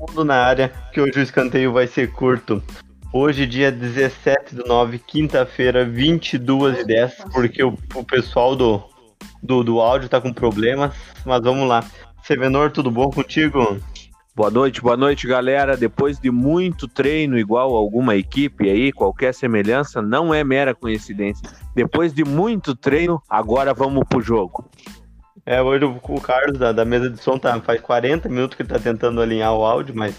mundo na área, que hoje o escanteio vai ser curto. Hoje, dia 17 do 9, quinta-feira, 22 e 10, porque o, o pessoal do, do, do áudio tá com problemas, mas vamos lá. Sevenor, tudo bom contigo? Boa noite, boa noite, galera. Depois de muito treino igual alguma equipe aí, qualquer semelhança não é mera coincidência. Depois de muito treino, agora vamos pro jogo. É, hoje o, Carlos da, da, mesa de som tá, faz 40 minutos que ele tá tentando alinhar o áudio, mas,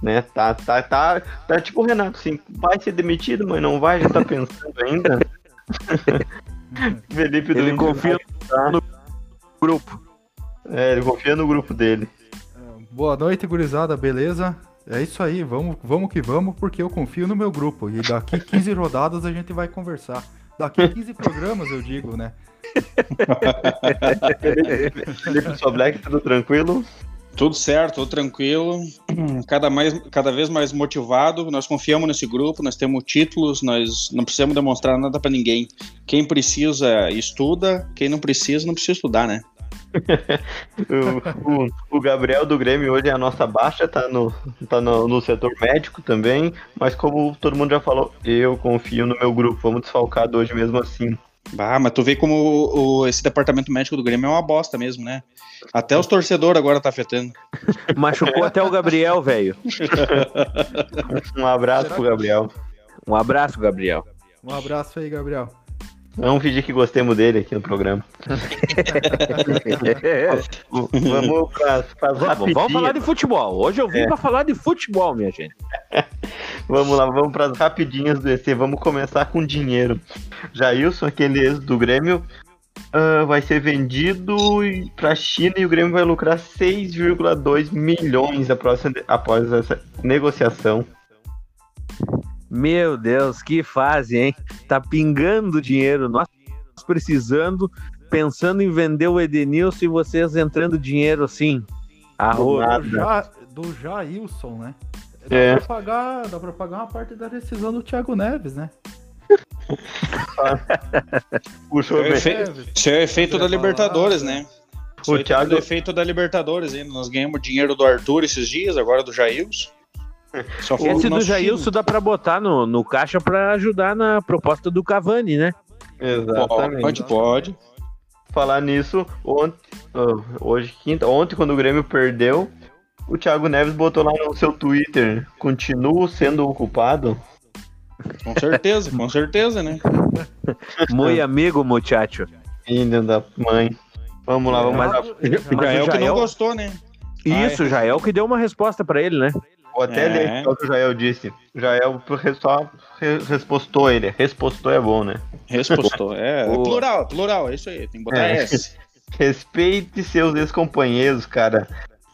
né, tá, tá, tá, tá tipo o Renato, assim, vai ser demitido, mas não vai, já tá pensando ainda. Felipe Ele confia tá. no grupo. É, ele confia no grupo dele. Boa noite, gurizada, beleza? É isso aí, vamos, vamos que vamos, porque eu confio no meu grupo. E daqui 15 rodadas a gente vai conversar. Daqui 15 programas, eu digo, né? Felipe Sobleck, tudo tranquilo? Tudo certo, tudo tranquilo. Cada, mais, cada vez mais motivado. Nós confiamos nesse grupo, nós temos títulos, nós não precisamos demonstrar nada para ninguém. Quem precisa, estuda. Quem não precisa, não precisa estudar, né? o, o, o, Gabriel do Grêmio hoje é a nossa baixa, tá no, tá no, no, setor médico também, mas como todo mundo já falou, eu confio no meu grupo, vamos desfalcado hoje mesmo assim. Ah, mas tu vê como o, o, esse departamento médico do Grêmio é uma bosta mesmo, né? Até os torcedores agora tá afetando. Machucou até o Gabriel, velho. um abraço Será pro Gabriel. Um abraço, Gabriel. Um abraço aí, Gabriel. Vamos fingir que gostemos dele aqui no programa. vamos para vamos, vamos falar de futebol. Hoje eu vim é. para falar de futebol, minha gente. vamos lá, vamos para as rapidinhas do EC. Vamos começar com dinheiro. Jailson, aquele ex do Grêmio, uh, vai ser vendido para a China e o Grêmio vai lucrar 6,2 milhões após essa negociação. Meu Deus, que fase, hein? Tá pingando dinheiro, nós precisando, pensando em vender o Edenilson e vocês entrando dinheiro assim. Arroz. Do, ja, do Jailson, né? Dá, é. pra pagar, dá pra pagar uma parte da decisão do Thiago Neves, né? Puxou bem. Isso é efeito da Libertadores, né? o Thiago... é efeito da Libertadores, hein? Nós ganhamos dinheiro do Arthur esses dias, agora do Jailson. Esse do Jailson dá para botar no, no caixa para ajudar na proposta do Cavani, né? Exatamente. Pode, pode. Falar nisso, ontem, hoje quinta, ontem quando o Grêmio perdeu, o Thiago Neves botou lá no seu Twitter, continuo sendo o culpado. Com certeza, com certeza, né? Muito amigo, muchacho. Filho da mãe. Vamos lá, vamos lá. Mas, mas Jael que não gostou, né? Isso, ah, é. Jael que deu uma resposta para ele, né? Vou até é. ler o que o Jael disse. O Jael só respostou ele. Respostou é bom, né? Respostou, é. é plural, plural, é isso aí. Tem que botar é. S. Respeite seus ex-companheiros, cara.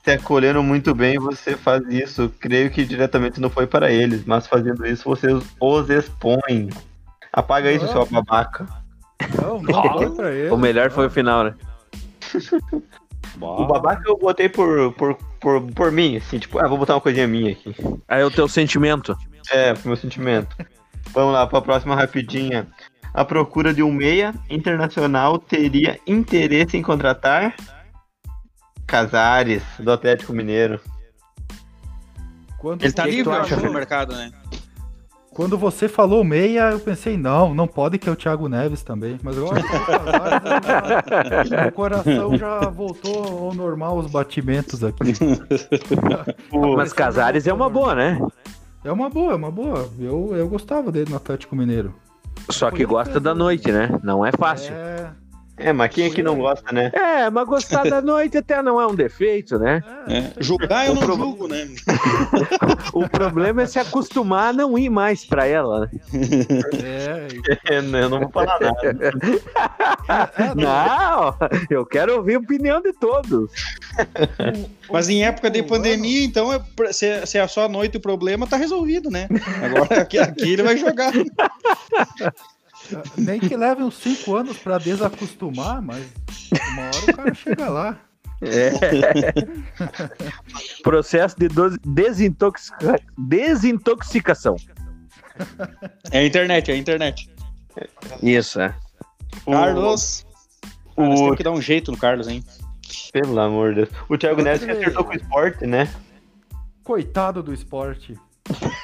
Se acolhendo muito bem, você faz isso. Creio que diretamente não foi para eles, mas fazendo isso, você os expõe. Apaga não. isso, seu babaca. Não, não ele. O melhor foi o final, né? O babaca eu botei por, por, por, por mim, assim, tipo, ah, vou botar uma coisinha minha aqui. Aí é o teu sentimento. É, o meu sentimento. Vamos lá, para a próxima rapidinha. A procura de um meia internacional teria interesse em contratar Casares, do Atlético Mineiro. Quanto Ele tá livre, acho, no mercado, né? Quando você falou meia, eu pensei, não, não pode que é o Thiago Neves também. Mas eu acho que o coração já voltou ao normal os batimentos aqui. mas Casares é uma boa, né? É uma boa, é uma boa. Eu, eu gostava dele no Atlético Mineiro. Só que gosta da noite, né? Não é fácil. É... É, mas quem é que não gosta, né? É, mas gostar da noite até não é um defeito, né? É. Julgar eu não pro... julgo, né? o problema é se acostumar a não ir mais pra ela, né? É, é eu não vou falar nada. não, eu quero ouvir a opinião de todos. Mas em época de pandemia, então, é se, se é só a noite o problema, tá resolvido, né? Agora aqui, aqui ele vai jogar. Nem que leve uns 5 anos para desacostumar, mas uma hora o cara chega lá. É. Processo de desintoxica... desintoxicação. É a internet, é a internet. Isso, é. Carlos. O... Cara, tem que dar um jeito no Carlos, hein? Pelo amor de Deus. O Thiago Neves acertou com o esporte, né? coitado do esporte.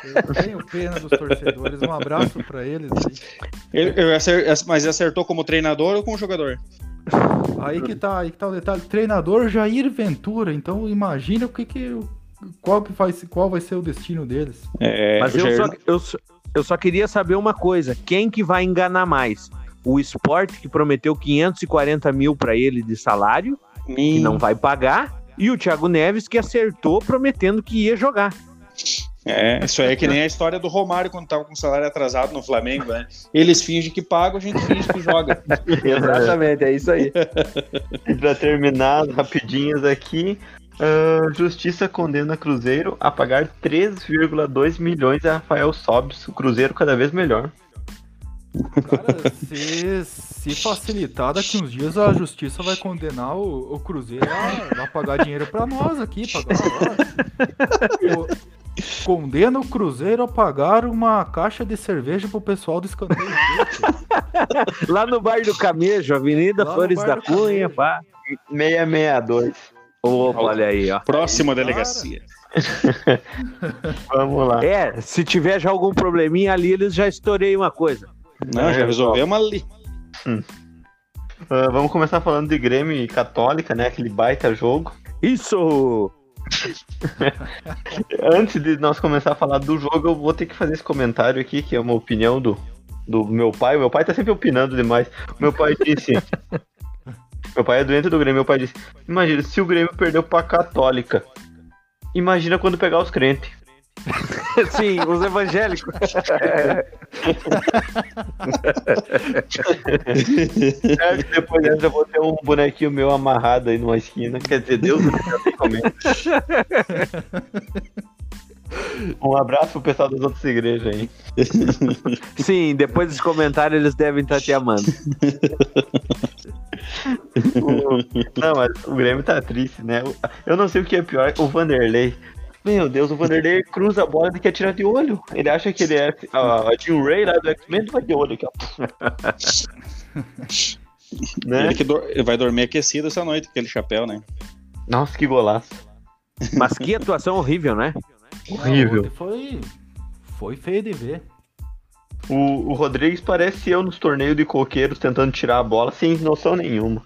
Eu tenho pena dos torcedores. Um abraço pra eles aí. Ele- ele acer- mas acertou como treinador ou como jogador? Aí que tá, aí que tá o detalhe. Treinador Jair Ventura. Então imagina o que que. Qual, que vai, ser- qual vai ser o destino deles? É, Mas eu Jair- só, eu, só- eu só queria saber uma coisa: quem que vai enganar mais? O esporte que prometeu 540 mil pra ele de salário, que não vai pagar, e o Thiago Neves que acertou prometendo que ia jogar. É, isso aí é que nem a história do Romário quando tava com salário atrasado no Flamengo, né? Eles fingem que pagam, a gente finge que joga. Exatamente, é isso aí. E pra terminar, as rapidinhas aqui. ah, Justiça condena Cruzeiro a pagar 3,2 milhões a Rafael Sobis. O Cruzeiro cada vez melhor. Cara, se, se facilitar, daqui uns dias a justiça vai condenar o, o Cruzeiro a, a pagar dinheiro pra nós aqui. Pagar. O- condena o Cruzeiro a pagar uma caixa de cerveja pro pessoal do escanteio. Lá no bairro do Camejo, Avenida Lá Flores da Cunha, pá. 662. Opa, olha aí, ó. Próxima Cara. delegacia. Vamos lá. É, se tiver já algum probleminha ali, eles já estourei uma coisa. Não, já resolvemos ali. Ah, vamos começar falando de Grêmio e Católica, né? Aquele baita jogo. Isso! Antes de nós começar a falar do jogo, eu vou ter que fazer esse comentário aqui, que é uma opinião do, do meu pai. Meu pai tá sempre opinando demais. Meu pai disse. meu pai é doente do Grêmio. Meu pai disse: Imagina, se o Grêmio perdeu pra Católica, imagina quando pegar os crentes. Sim, os evangélicos. Certo? Depois dessa eu vou ter um bonequinho meu amarrado aí numa esquina. Quer dizer, Deus não tem como. Um abraço pro pessoal das outras igrejas aí. Sim, depois desse comentário eles devem estar te amando. O- Não, mas o Grêmio tá triste, né? Eu não sei o que é pior, o Vanderlei. Meu Deus, o Vanderlei cruza a bola e quer tirar de olho. Ele acha que ele é a, a Jill Ray lá do X-Men, vai de olho aqui, ó. né? Ele que ele vai dormir aquecido essa noite, aquele chapéu, né? Nossa, que golaço. Mas que atuação horrível, né? Horrível. Foi, foi feio de ver. O, o Rodrigues parece eu nos torneios de coqueiros tentando tirar a bola sem noção nenhuma.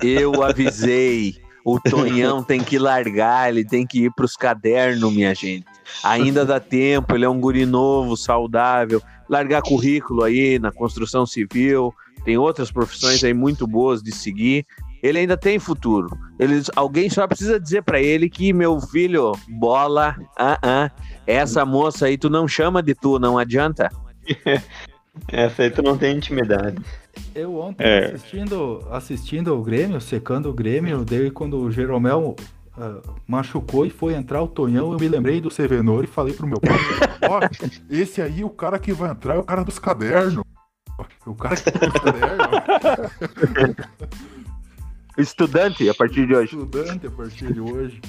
Eu avisei. O Tonhão tem que largar, ele tem que ir pros cadernos, minha gente. Ainda dá tempo, ele é um guri novo, saudável. Largar currículo aí na construção civil, tem outras profissões aí muito boas de seguir. Ele ainda tem futuro. Eles, alguém só precisa dizer pra ele que, meu filho, bola, ah, ah, essa moça aí tu não chama de tu, não adianta. Essa aí tu não tem intimidade. Eu ontem É. assistindo, assistindo o Grêmio, secando o Grêmio, daí quando o Jeromel ah, machucou e foi entrar o Tonhão, eu me lembrei do Sevenor e falei pro meu pai, ó, esse aí, o cara que vai entrar é o cara dos cadernos. O cara que tem os cadernos. Estudante a partir de hoje. Estudante a partir de hoje.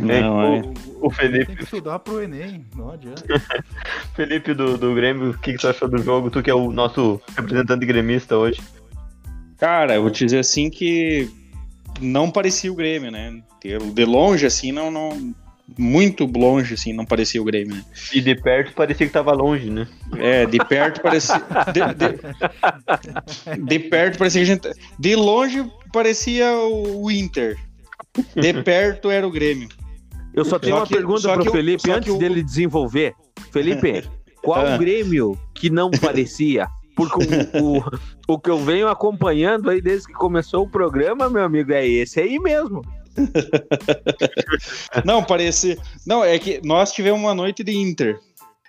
Não, é. O Felipe, Tem que estudar pro Enem, não adianta. Felipe do, do Grêmio, o que, que tu achou do jogo? Tu que é o nosso representante gremista hoje. Cara, eu vou te dizer assim que não parecia o Grêmio, né? De longe, assim, não, não. Muito longe, assim, não parecia o Grêmio, né? E de perto parecia que tava longe, né? É, de perto parecia. De, de- de perto parecia que a gente. De longe parecia o Inter. De perto era o Grêmio. Eu só tenho Só uma que- pergunta pro Felipe antes o- dele desenvolver. Felipe, qual Ah. Grêmio que não parecia? Porque o, o, o que eu venho acompanhando aí desde que começou o programa, meu amigo, é esse aí mesmo. Não, parecia. Não, é que nós tivemos uma noite de Inter.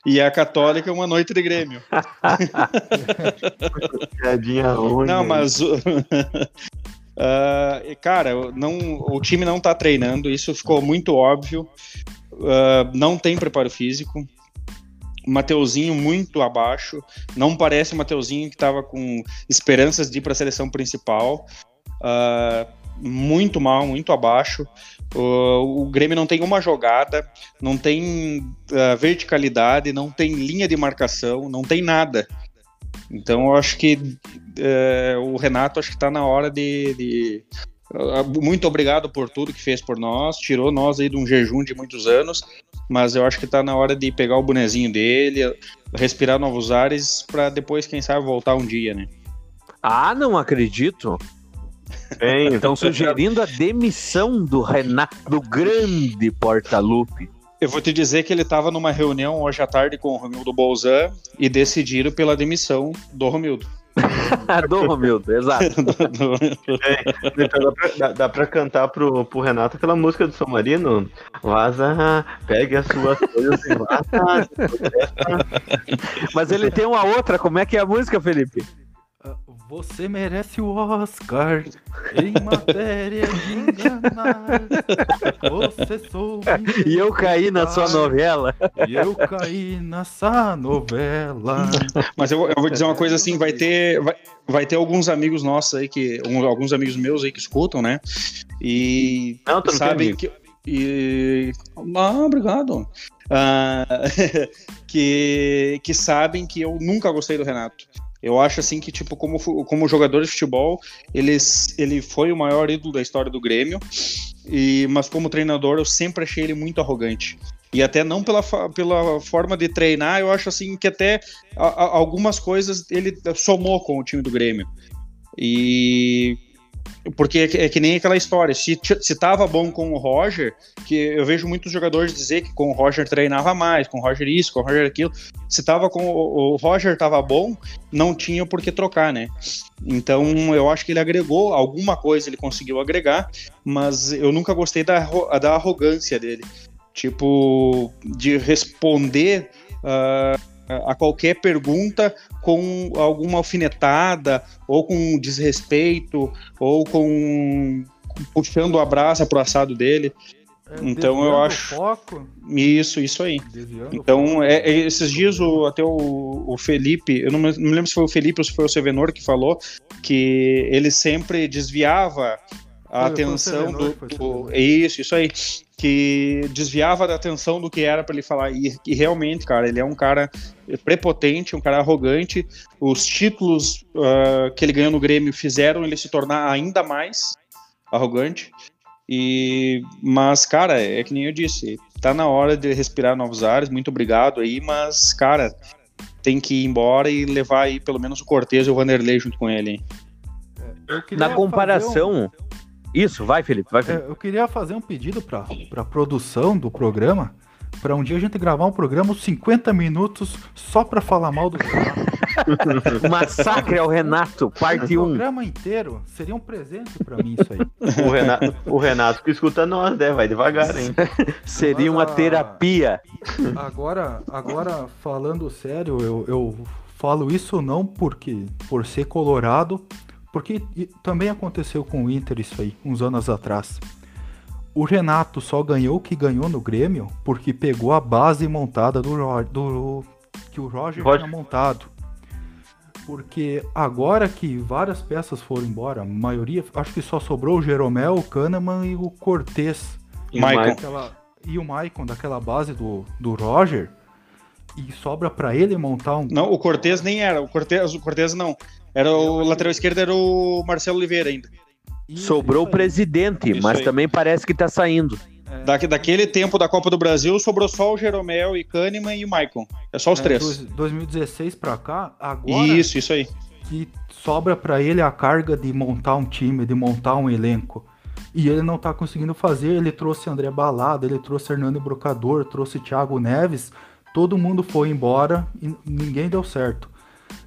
E a Católica uma noite de Grêmio. Piadinha ruim. Não, mas. Ah, cara, não, o time não tá treinando, isso ficou muito óbvio. Ah, não tem preparo físico. Mateuzinho muito abaixo. Não parece o Mateuzinho que estava com esperanças de ir para a seleção principal. Ah, muito mal, muito abaixo. O, o Grêmio não tem uma jogada, não tem ah, verticalidade, não tem linha de marcação, não tem nada. Então eu acho que é, o Renato acho que tá na hora de, de ah, muito obrigado por tudo que fez por nós, tirou nós aí de um jejum de muitos anos, mas eu acho que tá na hora de pegar o bonezinho dele, respirar novos ares, para depois, quem sabe, voltar um dia, né? Ah, não acredito. Estão sugerindo a demissão do Renato, do grande Portalupe. Eu vou te dizer que ele estava numa reunião hoje à tarde com o Romildo Bolzan e decidiram pela demissão do Romildo. do Romildo, exato. Dá, pra, dá, dá pra cantar pro, pro Renato aquela música do São Marino? Vaza, pegue as suas coisas e vaza. Mas ele tem uma outra, como é que é a música, Felipe? Você merece o Oscar em matéria de enganar. Você soube. E eu caí na sua novela. E eu caí nessa novela. Mas eu, eu vou dizer uma coisa assim, vai ter, vai, vai ter alguns amigos nossos aí que, um- alguns amigos meus aí que escutam, né? E Não, não sabem que e ah, obrigado. Ah, que que sabem que eu nunca gostei do Renato. Eu acho assim que tipo como como jogador de futebol, ele ele foi o maior ídolo da história do Grêmio. E mas como treinador eu sempre achei ele muito arrogante. E até não pela, pela forma de treinar, eu acho assim que até a- a- algumas coisas ele somou com o time do Grêmio. E porque é que, é que nem aquela história, se, se tava bom com o Roger, que eu vejo muitos jogadores dizer que com o Roger treinava mais, com o Roger isso, com o Roger aquilo. Se tava com o, o Roger tava bom, não tinha por que trocar, né? Então eu acho que ele agregou alguma coisa, ele conseguiu agregar, mas eu nunca gostei da, da arrogância dele. Tipo, de responder ah, a qualquer pergunta com alguma alfinetada, ou com desrespeito, ou com puxando a brasa pro assado dele. É, Então, eu acho- Foco, Isso, isso aí. desviando Então, é, é, esses dias o, até o, o Felipe, eu não me, não me lembro se foi o Felipe ou se foi o Sevenor que falou que ele sempre desviava a Foi- atenção do, do-. Isso, isso aí. Que desviava da atenção do que era pra ele falar. E, e realmente, cara, ele é um cara prepotente, um cara arrogante. Os títulos ah, que ele ganhou no Grêmio fizeram ele se tornar ainda mais arrogante. E mas cara, é que nem eu disse, tá na hora de respirar novos ares. Muito obrigado aí, mas cara, tem que ir embora e levar aí pelo menos o Cortez e o Vanderlei junto com ele. hein? Eu queria Na fazer comparação. Isso, vai, Felipe, vai, um- Felipe. é, eu queria fazer um pedido pra, pra produção do programa. Pra um dia a gente gravar um programa 50 minutos só pra falar mal do Renato. Massacre ao Renato, parte O 1. programa inteiro seria um presente pra mim isso aí. O Renato, o Renato que escuta nós, né? Vai devagar, hein? Seria uma a- terapia. Agora, agora falando sério, eu, eu falo isso não porque por ser colorado, porque também aconteceu com o Inter isso aí, uns anos atrás. O Renato só ganhou o que ganhou no Grêmio porque pegou a base montada do, Ro- do que o Roger, Roger. tinha montado. Porque agora que várias peças foram embora, a maioria, acho que só sobrou o Jeromel, o Kahneman e o Cortez E o Maicon. Maicon. daquela- e o Maicon daquela base do, do Roger e sobra pra ele montar um Não, o Cortez nem era, o Cortez, o Cortez não. Era o lateral esquerdo era o Marcelo Oliveira ainda. Sobrou o presidente, Isso mas aí. também parece que tá saindo. É, Da, daquele tempo da Copa do Brasil, sobrou só o Jeromel e Kahneman e o Maicon. É só os é, três. dois- 2016 pra cá, agora Isso, isso aí. que sobra pra ele a carga de montar um time, de montar um elenco. E ele não tá conseguindo fazer, ele trouxe André Balada, ele trouxe Hernando Brocador, trouxe Thiago Neves, todo mundo foi embora e ninguém deu certo.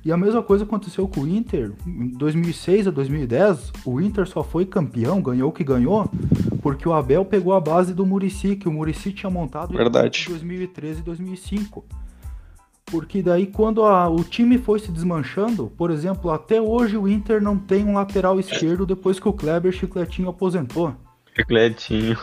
E a mesma coisa aconteceu com o Inter. Em 2006 a 2010, o Inter só foi campeão, ganhou o que ganhou, porque o Abel pegou a base do Murici, que o Murici tinha montado Verdade. em 2013 e 2005. Porque daí quando a- o time foi se desmanchando, por exemplo, até hoje o Inter não tem um lateral esquerdo depois que o Kleber Chicletinho aposentou. Chicletinho.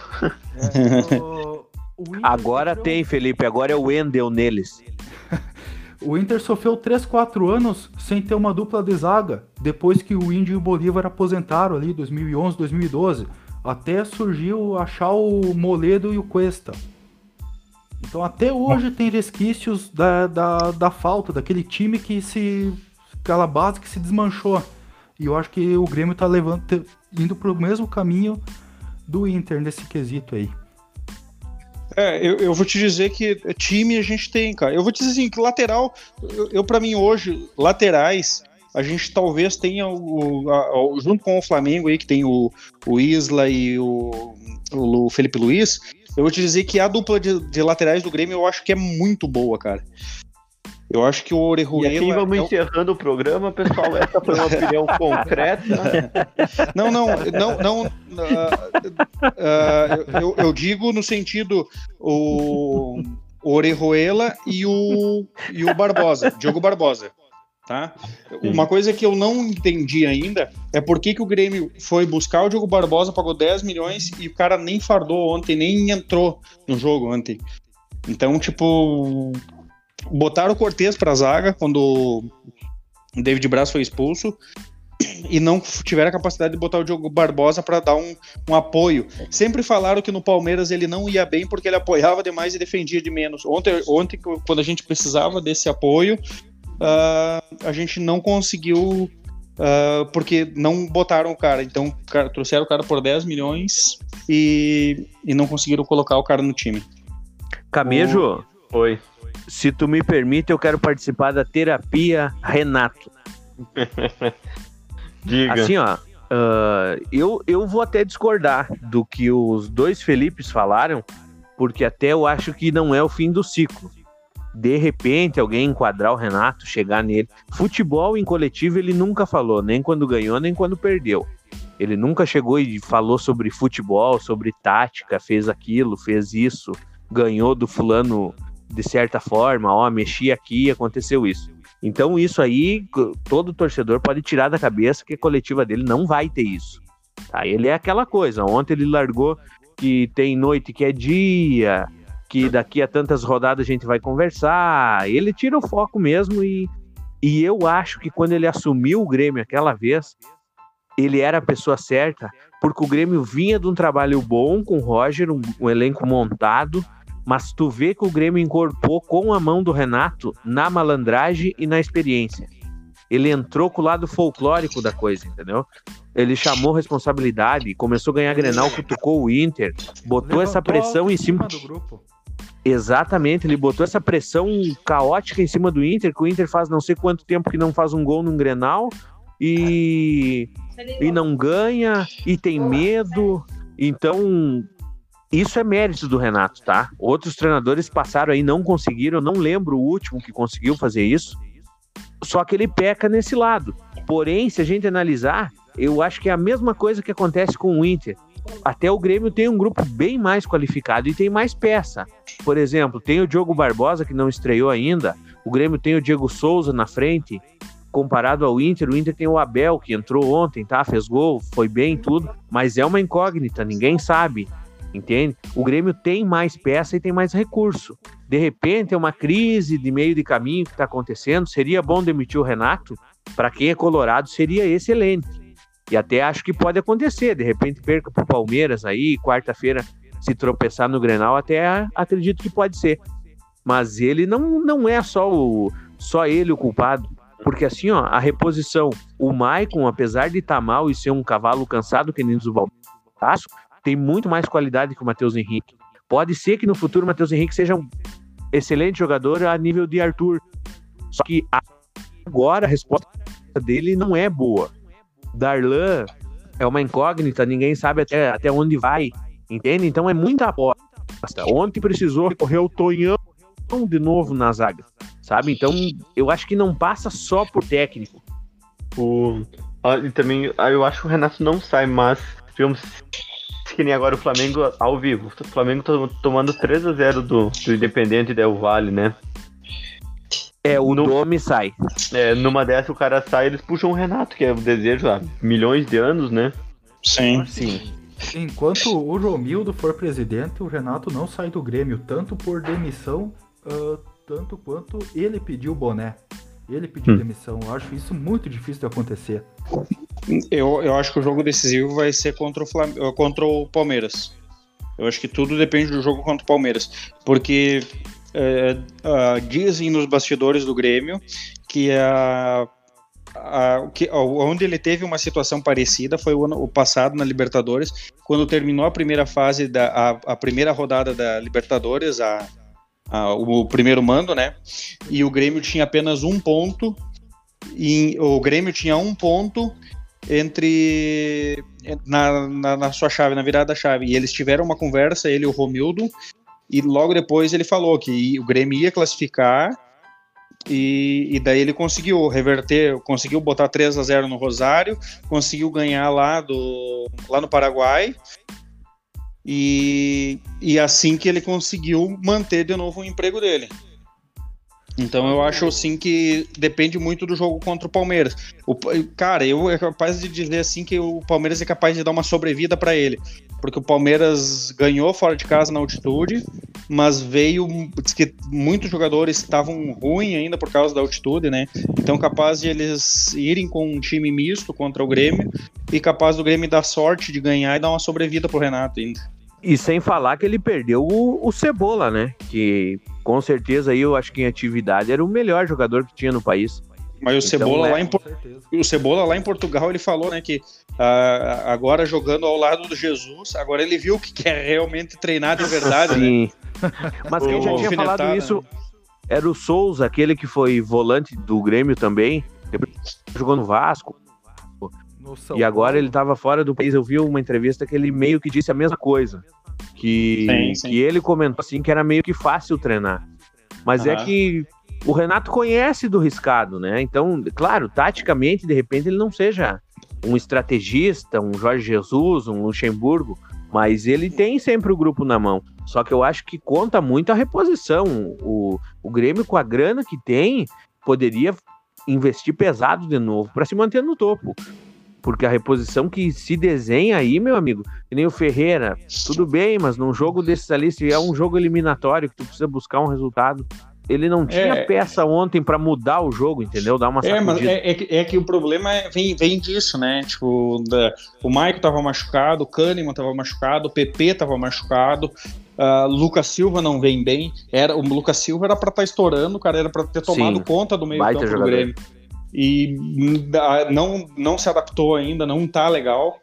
É, o- o Agora tem, Felipe, agora é o Wendel neles. O Inter sofreu 3, 4 anos sem ter uma dupla de zaga, depois que o Índio e o Bolívar aposentaram ali, 2011, 2012. Até surgiu achar o Moledo e o Cuesta. Então até hoje tem resquícios da, da, da falta, daquele time que se. aquela base que se desmanchou. E eu acho que o Grêmio tá levando, te- indo pro mesmo caminho do Inter nesse quesito aí. É, eu, eu vou te dizer que time a gente tem, cara. Eu vou te dizer assim, que lateral, eu, eu para mim hoje, laterais, a gente talvez tenha o, a- o- junto com o Flamengo aí, que tem o, o Isla e o, o Felipe Luiz, eu vou te dizer que a dupla de, de laterais do Grêmio eu acho que é muito boa, cara. Eu acho que o E Orejuela... assim vamos é encerrando o programa, pessoal. Essa foi uma opinião concreta. Não, não, não, não. ah, ah, eu, eu digo no sentido o, o Orejuela e o, e o Barbosa, Diogo Barbosa. Tá? Sim. Uma coisa que eu não entendi ainda é por que, que o Grêmio foi buscar o Diogo Barbosa, pagou 10 milhões e o cara nem fardou ontem, nem entrou no jogo ontem. Então, tipo, botaram o Cortez pra zaga quando o David Braz foi expulso e não tiveram a capacidade de botar o Diogo Barbosa para dar um, um apoio. Sempre falaram que no Palmeiras ele não ia bem porque ele apoiava demais e defendia de menos. Ontem, ontem quando a gente precisava desse apoio, ah, a gente não conseguiu ah, porque não botaram o cara. Então, cara, trouxeram o cara por 10 milhões e, e não conseguiram colocar o cara no time. Camejo, Oi. se tu me permite, eu quero participar da terapia Renato. Diga. Assim, ó, ah, eu, eu vou até discordar do que os dois Felipes falaram, porque até eu acho que não é o fim do ciclo. De repente, alguém enquadrar o Renato, chegar nele. Futebol em coletivo ele nunca falou, nem quando ganhou, nem quando perdeu. Ele nunca chegou e falou sobre futebol, sobre tática, fez aquilo, fez isso, ganhou do fulano de certa forma, ó, mexi aqui, aconteceu isso. Então isso aí, todo torcedor pode tirar da cabeça que a coletiva dele não vai ter isso. Tá? Ele é aquela coisa. Ontem ele largou que tem noite que é dia, que daqui a tantas rodadas a gente vai conversar. Ele tira o foco mesmo e, e eu acho que quando ele assumiu o Grêmio aquela vez, ele era a pessoa certa, porque o Grêmio vinha de um trabalho bom com o Roger, um, um elenco montado, mas tu vê que o Grêmio incorporou com a mão do Renato na malandragem e na experiência. Ele entrou com o lado folclórico da coisa, entendeu? Ele chamou responsabilidade, começou a ganhar Grenal, cutucou o Inter, botou essa Levantou a pressão em cima. do grupo. Exatamente, ele botou essa pressão caótica em cima do Inter, que o Inter faz não sei quanto tempo que não faz um gol num Grenal e, e não ganha e tem medo. Então, isso é mérito do Renato, tá? Outros treinadores passaram aí, não conseguiram, não lembro o último que conseguiu fazer isso. Só que ele peca nesse lado. Porém, se a gente analisar, eu acho que é a mesma coisa que acontece com o Inter. Até o Grêmio tem um grupo bem mais qualificado e tem mais peça. Por exemplo, tem o Diogo Barbosa, que não estreou ainda. O Grêmio tem o Diego Souza na frente. Comparado ao Inter, o Inter tem o Abel, que entrou ontem, tá? Fez gol, foi bem tudo. Mas é uma incógnita, ninguém sabe. Entende? O Grêmio tem mais peça e tem mais recurso. De repente, é uma crise de meio de caminho que está acontecendo. Seria bom demitir o Renato? Para quem é colorado, seria excelente. E até acho que pode acontecer. De repente, perca para o Palmeiras aí, quarta-feira, se tropeçar no Grenal, até acredito que pode ser. Mas ele não, não é só, o, só ele o culpado. Porque assim, ó, a reposição, o Maicon, apesar de estar mal e ser um cavalo cansado que nem o Baldaço, tem muito mais qualidade que o Matheus Henrique. Pode ser que no futuro o Matheus Henrique seja um excelente jogador a nível de Arthur. Só que agora a resposta dele não é boa. Darlan é uma incógnita, ninguém sabe até, até onde vai, entende? Então é muita aposta. Ontem precisou recorrer ao Tonhão de novo na zaga, sabe? Então eu acho que não passa só por técnico. O... ah, E também, ah, eu acho que o Renato não sai, mas, digamos, que nem agora o Flamengo ao vivo. O Flamengo tá tomando 3 a 0 do, do Independente Del Vale, né? É, o No- Domi sai. É, numa dessa o cara sai eles puxam o Renato, que é o desejo há milhões de anos, né? Sim. Sim. Enquanto o Romildo for presidente, o Renato não sai do Grêmio, tanto por demissão, ah, tanto quanto ele pediu o boné. Ele pediu Hum. demissão. Eu acho isso muito difícil de acontecer. Eu, eu acho que o jogo decisivo vai ser contra o, Flam... eh, contra o Palmeiras. Eu acho que tudo depende do jogo contra o Palmeiras. Porque eh, ah, dizem nos bastidores do Grêmio que a, a- que- onde ele teve uma situação parecida foi o ano o passado na Libertadores, quando terminou a primeira fase da a, a primeira rodada da Libertadores, a, a- o primeiro mando, né? E o Grêmio tinha apenas um ponto. E o Grêmio tinha um ponto entre na, na, na sua chave, na virada da chave. E eles tiveram uma conversa, ele e o Romildo, e logo depois ele falou que o Grêmio ia classificar e, e daí ele conseguiu reverter, conseguiu botar 3 a 0 no Rosário, conseguiu ganhar lá, do, lá no Paraguai. E, e assim que ele conseguiu manter de novo o emprego dele. Então eu acho assim que depende muito do jogo contra o Palmeiras. O, cara, eu é capaz de dizer assim que o Palmeiras é capaz de dar uma sobrevida para ele, porque o Palmeiras ganhou fora de casa na altitude, mas veio que muitos jogadores estavam ruins ainda por causa da altitude, né? Então capaz de eles irem com um time misto contra o Grêmio e capaz do Grêmio dar sorte de ganhar e dar uma sobrevida pro Renato ainda. E sem falar que ele perdeu o, o Cebola, né? Que com certeza aí eu acho que em atividade era o melhor jogador que tinha no país. Mas o Então, Cebola é, lá em o Cebola lá em Portugal ele falou, né, que ah, agora jogando ao lado do Jesus, agora ele viu que quer realmente treinar de verdade, né? Sim. Mas quem já tinha falado isso né? era o Souza, aquele que foi volante do Grêmio também. Depois jogou no Vasco. No São e agora ele estava fora do país. Eu vi uma entrevista que ele meio que disse a mesma coisa. Que, Sim, sim. que ele comentou assim que era meio que fácil treinar. Mas é Aham. que o Renato conhece do riscado, né? Então, claro, taticamente, de repente, ele não seja um estrategista, um Jorge Jesus, um Luxemburgo, mas ele tem sempre o grupo na mão. Só que eu acho que conta muito a reposição. O, o Grêmio, com a grana que tem, poderia investir pesado de novo para se manter no topo. Porque a reposição que se desenha aí, meu amigo, que nem o Ferreira, tudo bem, mas num jogo desses ali, se é um jogo eliminatório que tu precisa buscar um resultado, ele não tinha É. peça ontem para mudar o jogo, entendeu? Dar uma É, mas sacudida. é, é que, é que o problema é- vem, vem disso, né? Tipo, da- o Maico tava machucado, o Kahneman tava machucado, o PP tava machucado, ah, Lucas Silva não vem bem. Era, o Lucas Silva era pra estar estourando, o cara era pra ter tomado Sim, conta do meio campo do. Grêmio. E não, não se adaptou ainda, não tá legal.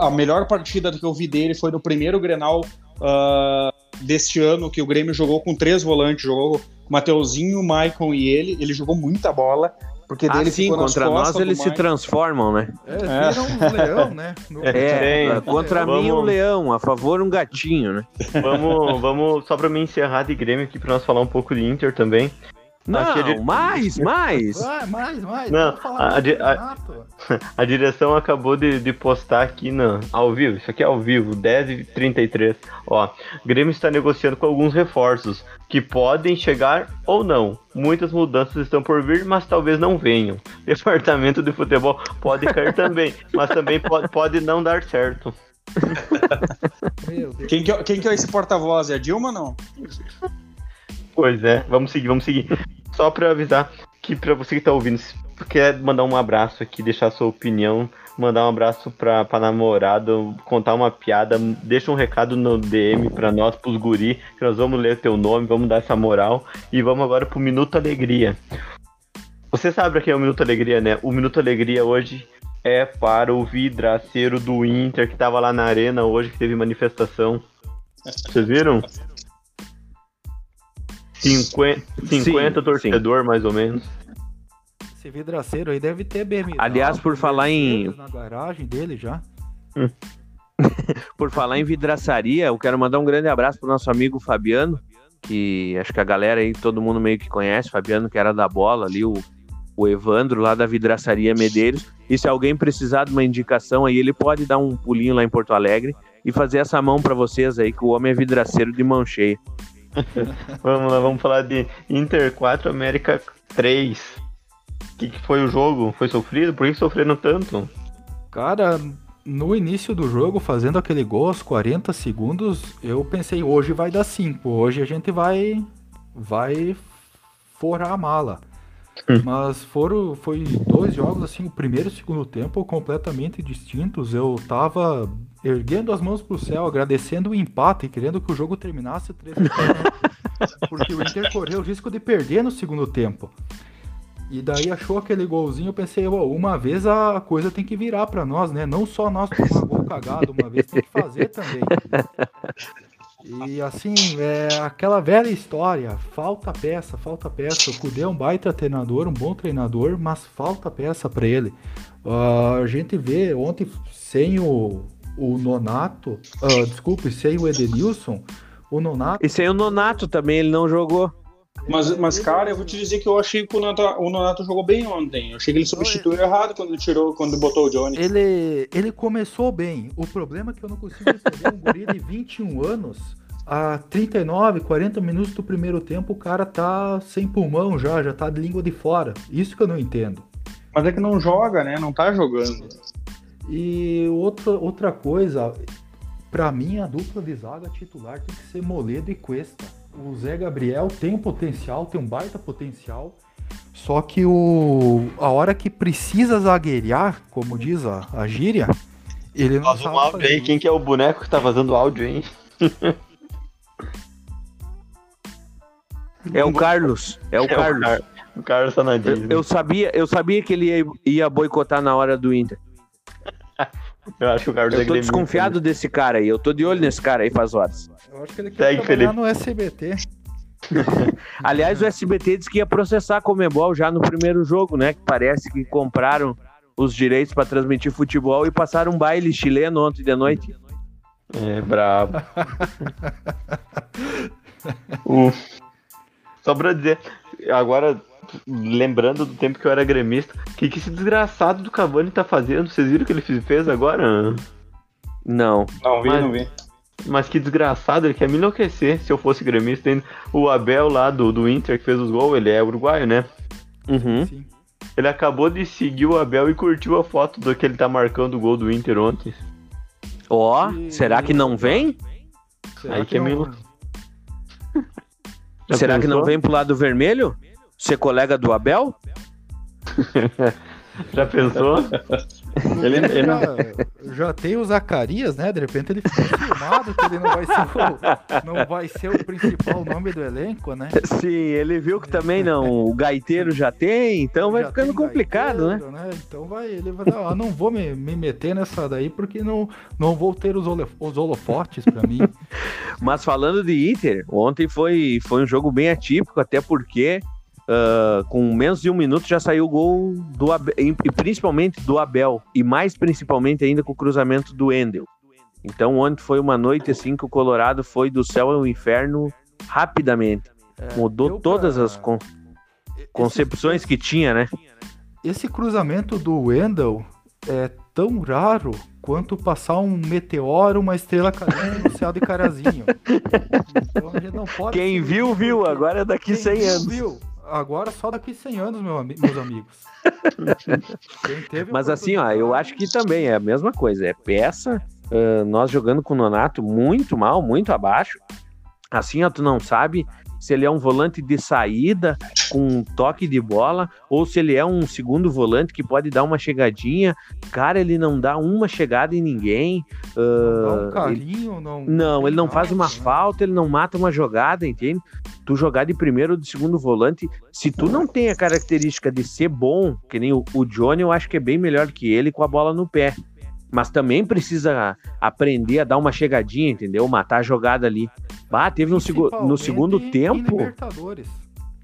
A melhor partida que eu vi dele foi no primeiro Grenal ah, deste ano, que o Grêmio jogou com três volantes, jogou Mateuzinho, Maicon e ele. Ele jogou muita bola. Porque Ah, dele sim, nas contra nós eles se transformam, né? É, É. viram um leão, né? No- É, Bem, contra vamos- mim um leão, a favor um gatinho, né? Vamos, vamos só pra me encerrar de Grêmio aqui pra nós falar um pouco de Inter também. Não, mais, mais. Vai, mais, mais. Não, a- a-. A direção acabou de, de postar aqui na, ao vivo, isso aqui é ao vivo, 10h33. Ó, Grêmio está negociando com alguns reforços que podem chegar ou não. Muitas mudanças estão por vir, mas talvez não venham. Departamento de futebol pode cair também, mas também pode, pode não dar certo. Meu Deus. Quem que, é- quem que é esse porta-voz? É a Dilma ou não? Pois é, vamos seguir, vamos seguir. Só pra avisar que pra você que tá ouvindo, se quer mandar um abraço aqui, deixar sua opinião, mandar um abraço pra, pra namorada, contar uma piada, deixa um recado no DM pra nós, pros guri, que nós vamos ler teu nome, vamos dar essa moral. E vamos agora pro Minuto Alegria. Você sabe o que é o Minuto Alegria, né? O Minuto Alegria hoje é para o vidraceiro do Inter, que tava lá na arena hoje, que teve manifestação. Vocês viram? 50, 50 Sim, torcedor, mais ou menos. Esse vidraceiro aí deve ter BMW. Aliás, por falar em- Na garagem dele já. Por falar em vidraçaria, eu quero mandar um grande abraço pro nosso amigo Fabiano, que acho que a galera aí, todo mundo meio que conhece, Fabiano, que era da bola ali, o, o Evandro lá da vidraçaria Medeiros. E se alguém precisar de uma indicação aí, ele pode dar um pulinho lá em Porto Alegre e fazer essa mão pra vocês aí, que o homem é vidraceiro de mão cheia. Vamos lá, vamos falar de Inter 4, América 3. O que, que foi o jogo? Foi sofrido? Por que sofreram tanto? Cara, no início do jogo, fazendo aquele gol aos 40 segundos, eu pensei, hoje vai dar 5. Hoje a gente vai vai forar a mala. Mas foram foi dois jogos assim, o primeiro e o segundo tempo completamente distintos. Eu tava erguendo as mãos pro céu, agradecendo o empate, querendo que o jogo terminasse 3 a 0, porque o Inter correu o risco de perder no segundo tempo. E daí achou aquele golzinho, eu pensei, "Ô, uma vez a coisa tem que virar pra nós, né? Não só nós tomar gol cagado, uma vez tem que fazer também. E assim, é aquela velha história, falta peça, falta peça. O Cudê é um baita treinador, um bom treinador, mas falta peça pra ele. Ah, a gente vê ontem sem o, o Nonato, ah, desculpe, sem o Edenilson, o Nonato E sem o Nonato também, ele não jogou. Mas, mas, cara, eu vou te dizer que eu achei que o Nonato, o Nonato jogou bem ontem. Eu achei que ele substituiu errado quando ele tirou, quando botou o Johnny. Ele, ele começou bem. O problema é que eu não consigo entender um guri de 21 anos. A 39, 40 minutos do primeiro tempo, o cara tá sem pulmão já, já tá de língua de fora. Isso que eu não entendo. Mas é que não joga, né? Não tá jogando. E outra, outra coisa, pra mim a dupla de zaga titular tem que ser Moledo e Cuesta. O Zé Gabriel tem um potencial, tem um baita potencial. Só que o, a hora que precisa zagueiriar, como diz a, a gíria, ele não Faz um sabe áudio aí, quem que é o boneco que tá vazando áudio, hein? É o Carlos. É o Carlos. Car- O Carlos tá na Eu, eu sabia, eu sabia que ele ia, ia boicotar na hora do Inter. Eu acho que o Carlos é Eu tô gremista. desconfiado desse cara aí. Eu tô de olho nesse cara aí faz horas. Eu acho que ele quer Segue, trabalhar Felipe. no SBT. Aliás, o SBT disse que ia processar a Comebol já no primeiro jogo, né? Que parece que compraram os direitos pra transmitir futebol e passaram um baile chileno ontem de noite. É, brabo. O- Só pra dizer, agora, lembrando do tempo que eu era gremista, o que, que esse desgraçado do Cavani tá fazendo? Vocês viram o que ele fez- agora? Não. Não vi, Mas- não vi. Mas que desgraçado, ele quer me enlouquecer se eu fosse gremista. O Abel lá do, do Inter que fez os gols, ele é uruguaio, né? Uhum. Sim. Ele acabou de seguir o Abel e curtiu a foto do que ele tá marcando o gol do Inter ontem. Ó, E- será que não vem? Será Aí que é meio- será que não pensou? vem pro lado vermelho? Ser colega do Abel? Já pensou? Ele, ele não- já, já tem o Zacarias, né? De repente ele ficou filmado que ele não vai, ser o, não vai ser o principal nome do elenco, né? Sim, ele viu que também não. O gaiteiro já tem, então vai Já ficando complicado, né? gaiteiro, Então vai, ele vai dar, ah, não vou me, me meter nessa daí porque não, não vou ter os, holo- os holofotes pra mim. Mas falando de Inter, ontem foi, foi um jogo bem atípico, até porque ah, com menos de um minuto já saiu o gol do Abel, e principalmente do Abel, e mais principalmente ainda com o cruzamento do Endel. Então ontem foi uma noite assim que o Colorado foi do céu ao inferno rapidamente. Mudou deu todas pra- as con- concepções que tinha, né? Esse cruzamento do Wendell é tão raro quanto passar um meteoro, uma estrela cadente no céu de Carazinho. Então Quem viu, viu. Agora é daqui quem 100 viu, anos. viu. Agora só daqui 100 anos, meu meus amigos. Mas assim, ó, eu acho que também é a mesma coisa. É peça, ah, nós jogando com o Nonato muito mal, muito abaixo. Assim, ó, tu não sabe se ele é um volante de saída com um toque de bola ou se ele é um segundo volante que pode dar uma chegadinha. Cara, ele não dá uma chegada em ninguém. Não dá um ah, ele- carinho, não. não, ele não faz uma né? falta, ele não mata uma jogada, entende? Tu jogar de primeiro ou de segundo volante, se tu não tem a característica de ser bom, que nem o, o Johnny, eu acho que é bem melhor que ele com a bola no pé. Mas também precisa aprender a dar uma chegadinha, entendeu? Matar a jogada ali. Bah, teve um segu- no segundo em tempo. Libertadores.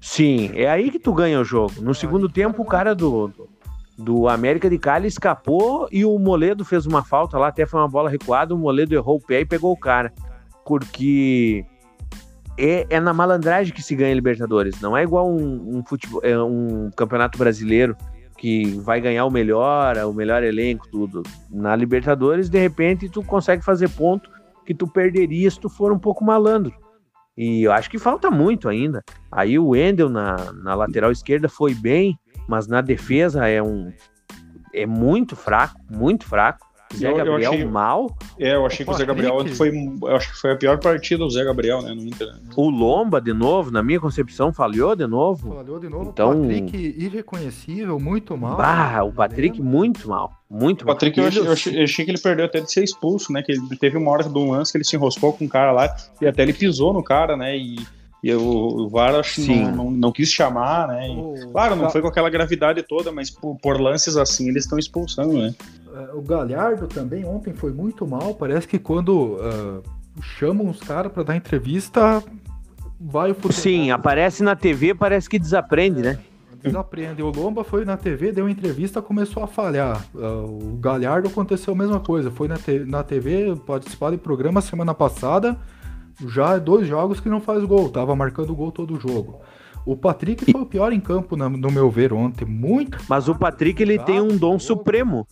Sim, é aí que tu ganha o jogo. No Aí segundo tempo, o cara cara do, do América de Cali escapou e o Moledo fez uma falta lá, até foi uma bola recuada, o Moledo errou o pé e pegou o cara. Porque é, é na malandragem que se ganha Libertadores. Não é igual um, um, futebol, é um campeonato brasileiro que vai ganhar o melhor, o melhor elenco, tudo. Na Libertadores, de repente, tu consegue fazer ponto que tu perderia se tu for um pouco malandro. E eu acho que falta muito ainda. Aí o Wendel na, na lateral esquerda foi bem, mas na defesa é um é muito fraco, muito fraco. Zé Eu- eu Gabriel achei- mal. É, eu achei que o Zé Gabriel ontem foi. Eu acho que foi a pior partida do Zé Gabriel, né? No Inter. né? O Lomba, de novo, na minha concepção, falhou de novo. Falhou de novo. Então- Patrick irreconhecível, muito mal. Bah, o Patrick muito mal. Muito O Patrick, eu mal. achei, eu achei- eu achei que ele perdeu até de ser expulso, né? Que ele teve uma hora de um lance que ele se enroscou com um cara lá e até ele pisou no cara, né? E E o, o VAR acho que Sim. não, não, não quis chamar, né? E, O- claro, não foi com aquela gravidade toda, mas por, por lances assim eles estão expulsando, né? É, O Galhardo também ontem foi muito mal. Parece que quando ah, chamam os caras pra dar entrevista, vai o futebol. Sim, aparece na TV, parece que desaprende, né? Desaprende. O Lomba foi na TV, deu entrevista, começou a falhar. Ah, O Galhardo aconteceu a mesma coisa. Foi na, te- na TV, participar de programa semana passada. Já é dois jogos que não faz gol. Tava marcando gol todo jogo. O Patrick foi o pior em campo, na- no meu ver, ontem. Muito. Mas o Patrick, ele tem um dom supremo.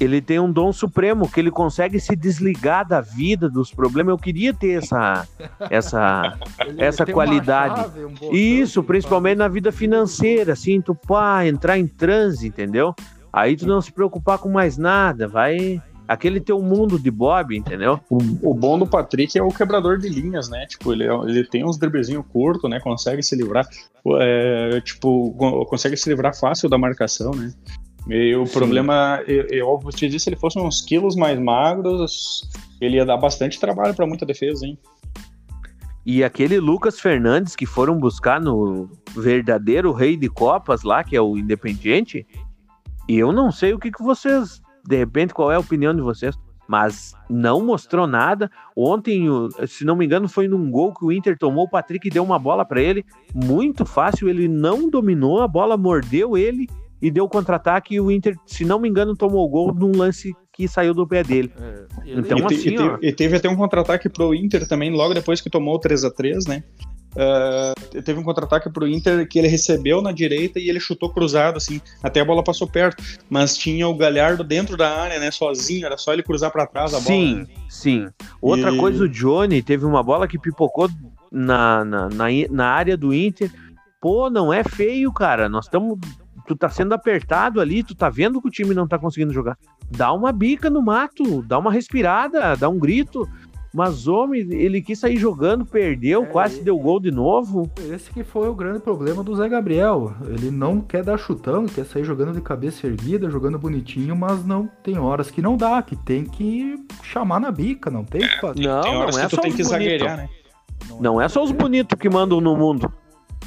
Ele tem um dom supremo, que ele consegue se desligar da vida, dos problemas. Eu queria ter essa, essa, Ele Essa qualidade. chave, um Isso, principalmente na vida financeira, assim, tu pá, entrar em transe, entendeu? Aí tu não se preocupar com mais nada, vai. Aquele teu mundo de Bob, entendeu? O, o bom do Patrick é o quebrador de linhas, né? Tipo, ele, ele tem uns driblezinhos curtos, né? Consegue se livrar, é, tipo, co- consegue se livrar fácil da marcação, né? E o Sim. problema, eu, eu vou te dizer, se ele fosse uns quilos mais magros, ele ia dar bastante trabalho pra muita defesa, hein? E aquele Lucas Fernandes que foram buscar no verdadeiro rei de Copas lá, que é o Independiente, e eu não sei o que, que vocês, de repente, qual é a opinião de vocês, mas não mostrou nada. Ontem, se não me engano, foi num gol que o Inter tomou, o Patrick deu uma bola para ele, muito fácil, ele não dominou, a bola mordeu ele e deu contra-ataque e o Inter, se não me engano, tomou o gol num lance que saiu do pé dele. É, Então, e, te- assim, e, ó. teve, e teve até um contra-ataque pro Inter também, logo depois que tomou o 3 a 3 né? Ah, teve um contra-ataque pro Inter que ele recebeu na direita e ele chutou cruzado, assim, até a bola passou perto. Mas tinha o Galhardo dentro da área, né? Sozinho, era só ele cruzar pra trás a bola. Sim, né? sim. Outra E- coisa, o Johnny teve uma bola que pipocou na, na, na, na área do Inter. Pô, não é feio, cara. Nós estamos. Tu tá sendo apertado ali, tu tá vendo que o time não tá conseguindo jogar. Dá uma bica no mato, dá uma respirada, dá um grito. Mas, homem, ele quis sair jogando, perdeu, É, quase e- deu gol de novo. Esse que foi o grande problema do Zé Gabriel. Ele não quer dar chutão, quer sair jogando de cabeça erguida, jogando bonitinho, mas não tem horas que não dá, que tem que chamar na bica, não tem que fazer. Não, não é só tem os que bonitos. zagueirar, né? Não é só os bonitos que mandam no mundo.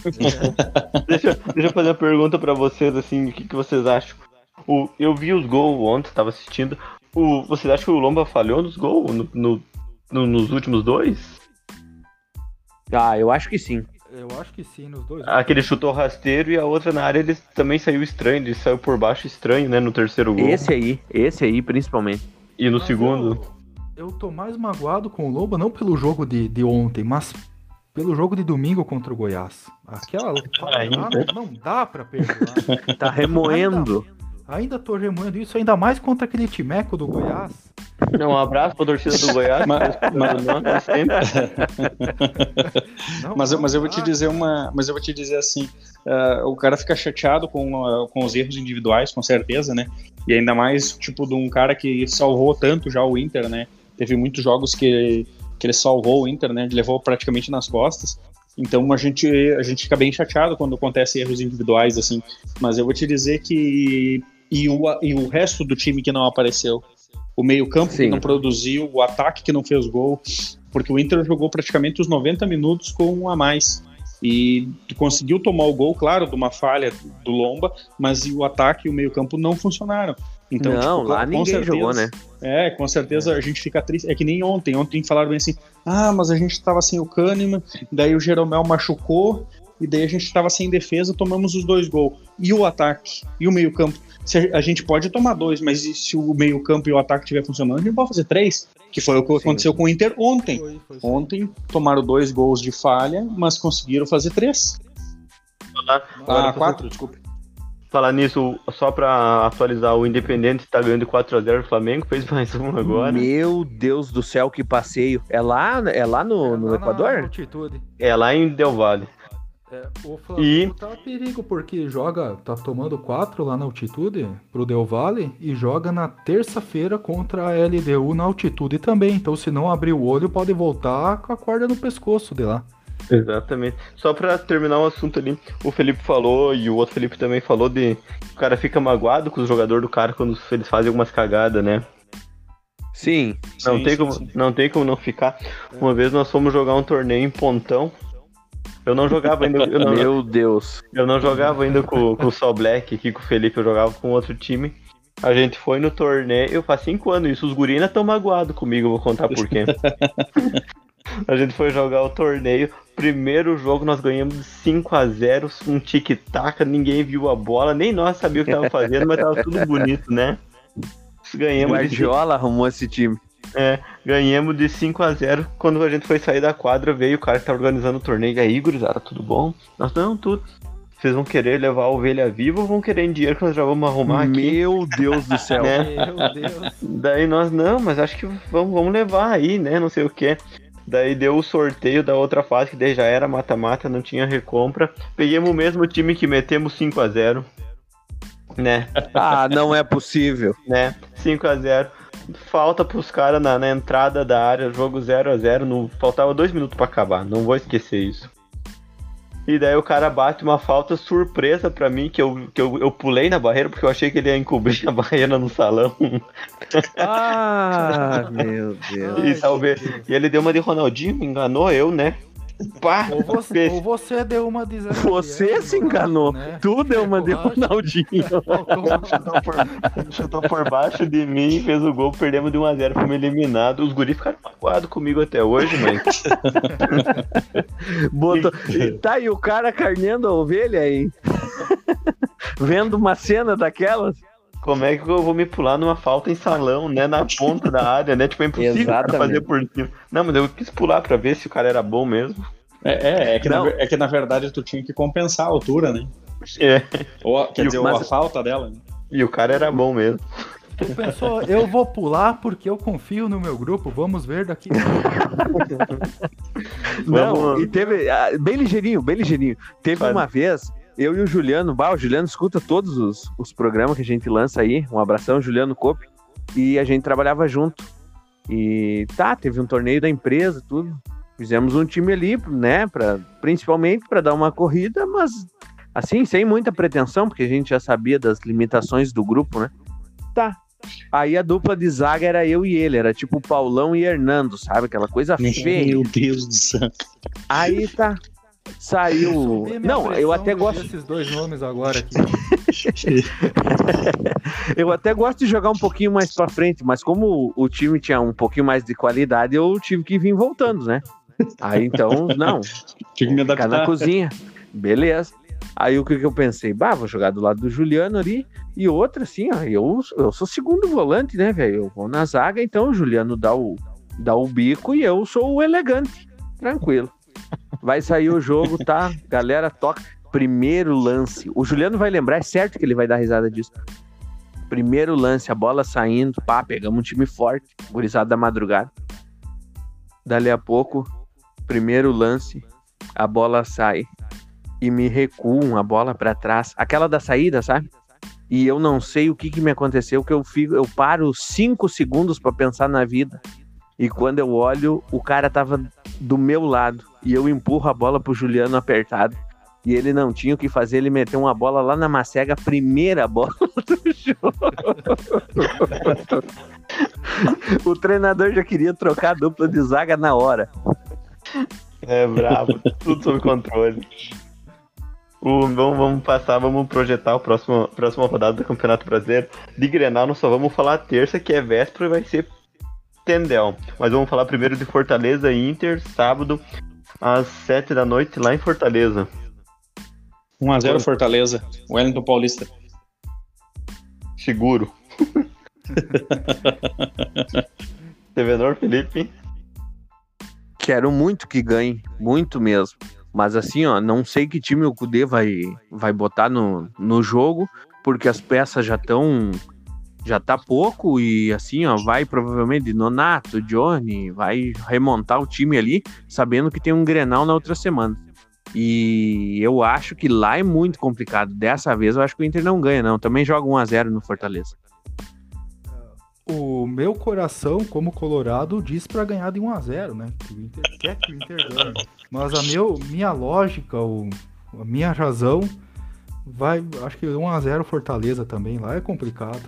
Deixa, deixa eu fazer uma pergunta pra vocês, assim, o que, que vocês acham? O, eu vi os gols ontem, tava assistindo. O, vocês acham que o Lomba falhou nos gols no, no- no- nos últimos dois? Ah, eu acho que sim. Eu acho que sim, nos dois. Aquele chutou rasteiro e a outra na área ele também saiu estranho, ele saiu por baixo estranho, né, no terceiro gol. Esse aí, esse aí, principalmente. E no Mas segundo. Eu, eu tô mais magoado com o Lobo, não pelo jogo de, de ontem, mas pelo jogo de domingo contra o Goiás. Aquela. Ah, não dá pra perdoar. Tá remoendo. Ainda tô remoendo isso, ainda mais contra aquele timeco do Goiás. Um abraço pra torcida do Goiás. Mas- mas, mas, sempre. Não, Mas, eu- não mas eu vou te dizer uma. Mas eu vou te dizer assim: ah, o cara fica chateado com, ah, com os erros individuais, com certeza, né? E ainda mais, tipo, de um cara que salvou tanto já o Inter, né? Teve muitos jogos que, que ele salvou o Inter, né? Ele levou praticamente nas costas. Então a gente, a gente fica bem chateado quando acontecem erros individuais, assim. Mas eu vou te dizer que. E o, e o resto do time que não apareceu. O meio-campo que não produziu, o ataque que não fez gol. Porque o Inter jogou praticamente os 90 minutos com um a mais. E conseguiu tomar o gol, claro, de uma falha do Lomba, mas o ataque e o meio-campo não funcionaram. Então, não, tipo, lá ninguém certeza- jogou, né? é, com certeza a gente fica triste. É que nem ontem. Ontem falaram bem assim: ah, mas a gente tava sem o Kahneman, daí o Jeromel machucou, e daí a gente tava sem defesa, tomamos os dois gols. E o ataque? E o meio-campo? Se a- A gente pode tomar dois, mas e se o meio-campo e o ataque estiver funcionando, a gente pode fazer três. Que foi o que Sim. aconteceu com o Inter ontem. Foi, foi sim. Ontem tomaram dois gols de falha, mas conseguiram fazer três. Falar, Ah, quatro, desculpa. falar nisso, só pra atualizar, o Independente tá ganhando de 4x0 o Flamengo, fez mais um agora. Meu Deus do céu, que passeio. É lá, é lá no, É, no lá na Equador? altitude. É lá em Del Valle. É, o Flamengo tá a perigo, porque joga, tá tomando 4 lá na altitude pro Del Valle e joga na terça-feira contra a LDU na altitude também. Então, se não abrir o olho, pode voltar com a corda no pescoço de lá. Exatamente. Só pra terminar o assunto ali, o Felipe falou e o outro Felipe também falou de o cara fica magoado com os jogadores do cara quando eles fazem algumas cagadas, né? Sim. Não, Sim, tem sim, como, sim. não tem como não ficar. Uma vez nós fomos jogar um torneio em Pontão. Eu não jogava ainda. Eu não, Meu Deus. eu não jogava ainda com, com o Sol Black aqui, com o Felipe, eu jogava com outro time. A gente foi no torneio, faz cinco anos isso, os guri ainda tão magoados comigo, eu vou contar por quê. a gente foi jogar o torneio, primeiro jogo nós ganhamos de 5 a 0 um tic-tac, ninguém viu a bola, nem nós sabíamos o que tava fazendo, mas tava tudo bonito, né? Ganhamos de Guardiola arrumou esse time. É, ganhamos de 5 a 0 Quando a gente foi sair da quadra, veio o cara que tá organizando o torneio. E aí, gurizada, tudo bom? Nós, não, tudo. Vocês vão querer levar a ovelha viva ou vão querer em dinheiro que nós já vamos arrumar aqui? Meu Deus do céu. Né? Meu Deus. Daí nós, não, mas acho que vamos, vamos levar aí, né? Não sei o que. Daí deu o sorteio da outra fase, que daí já era mata-mata, não tinha recompra. Peguemos o mesmo time que metemos 5 a 0 Né? Ah, não é possível. né? 5 a 0 Falta pros caras na, na entrada da área, jogo 0 a 0 não Faltava dois minutos pra acabar, não vou esquecer isso. E daí o cara bate uma falta surpresa pra mim, que eu, que eu, eu pulei na barreira, porque eu achei que ele ia encobrir a barreira no salão. Ah, meu Deus. e, talvez, e ele deu uma de Ronaldinho, me enganou eu, né? Pá! Ou você, ou você deu uma de Zé Você Gabriel, se enganou. né? Tu deu uma de. Ronaldinho. chutou por, chutou por baixo de mim, fez o gol, perdemos de 1x0, fomos eliminados. Os guris ficaram magoados comigo até hoje, mas. Botou... Tá, e o cara carneando a ovelha aí. Vendo uma cena daquelas. Como é que eu vou me pular numa falta em salão, né? Na ponta da área, né? Tipo, é impossível fazer por cima. Não, mas eu quis pular pra ver se o cara era bom mesmo. É, é, é que na, Não. é que na verdade tu tinha que compensar a altura, né? É, Ou, a- quer E o- dizer, ou mas- a falta dela. Né? e o cara era bom mesmo. Tu pensou, eu vou pular porque eu confio no meu grupo, vamos ver daqui. Não, Vamos- e teve. ah, Bem ligeirinho, bem ligeirinho. Teve uma vez, eu e o Juliano, bah, o Juliano escuta todos os, os programas que a gente lança aí. Um abração, Juliano Cope. E a gente trabalhava junto. E tá, teve um torneio da empresa, tudo. Fizemos um time ali, né, pra, principalmente para dar uma corrida, mas assim, sem muita pretensão, porque a gente já sabia das limitações do grupo, né? Tá. Aí a dupla de zaga era eu e ele, era tipo Paulão e Hernando, sabe? Aquela coisa feia. Meu Deus do céu. Aí tá. Saiu. Não, eu até gosto. esses dois nomes agora aqui. Eu até gosto de jogar um pouquinho mais pra frente, mas como o, time tinha um pouquinho mais de qualidade, eu tive que vir voltando, né? Aí então, não, Tive que me ficar na adaptar. cozinha. Beleza. Aí o que, que eu pensei? Bah, vou jogar do lado do Juliano ali. E outra, assim, ó, eu, eu sou segundo volante, né, velho? Eu vou na zaga, então o Juliano dá o, dá o bico e eu sou o elegante. Tranquilo. Vai sair o jogo, tá? Galera, toca. Primeiro lance. O Juliano vai lembrar, é certo que ele vai dar risada disso. Primeiro lance, a bola saindo, pá, pegamos um time forte, gurizada da madrugada. Dali a pouco, primeiro lance, a bola sai e me recuam a bola pra trás, aquela da saída, sabe? E eu não sei o que, que me aconteceu, que eu fico, eu paro cinco segundos pra pensar na vida. E quando eu olho, o cara tava do meu lado e eu empurro a bola pro Juliano apertado. E ele não tinha o que fazer, ele meteu uma bola lá na macega, primeira bola do jogo. o treinador já queria trocar a dupla de zaga na hora. É bravo, tudo sob controle. Vamos, vamos passar, vamos projetar a próxima, próxima rodada do Campeonato Brasileiro. De Grenal, nós só vamos falar terça, que é véspera e vai ser Tendel. Mas vamos falar primeiro de Fortaleza e Inter, sábado, às 7 da noite, lá em Fortaleza. 1x0 Fortaleza. Wellington Paulista. Seguro. Tevenor, Felipe. Quero muito que ganhe, muito mesmo. Mas assim, ó, não sei que time o Kudê vai, vai botar no, no jogo, porque as peças já estão. Já tá pouco e assim, ó, vai provavelmente de Nonato, Johnny, vai remontar o time ali, sabendo que tem um Grenal na outra semana. E eu acho que lá é muito complicado. Dessa vez eu acho que o Inter não ganha, não. Também joga 1x0 no Fortaleza. O meu coração, como colorado, diz pra ganhar de 1 a 0 né? O Inter quer que o Inter ganhe. Mas a meu, minha lógica, o, a minha razão, vai. Acho que 1 a 0 Fortaleza também lá é complicado.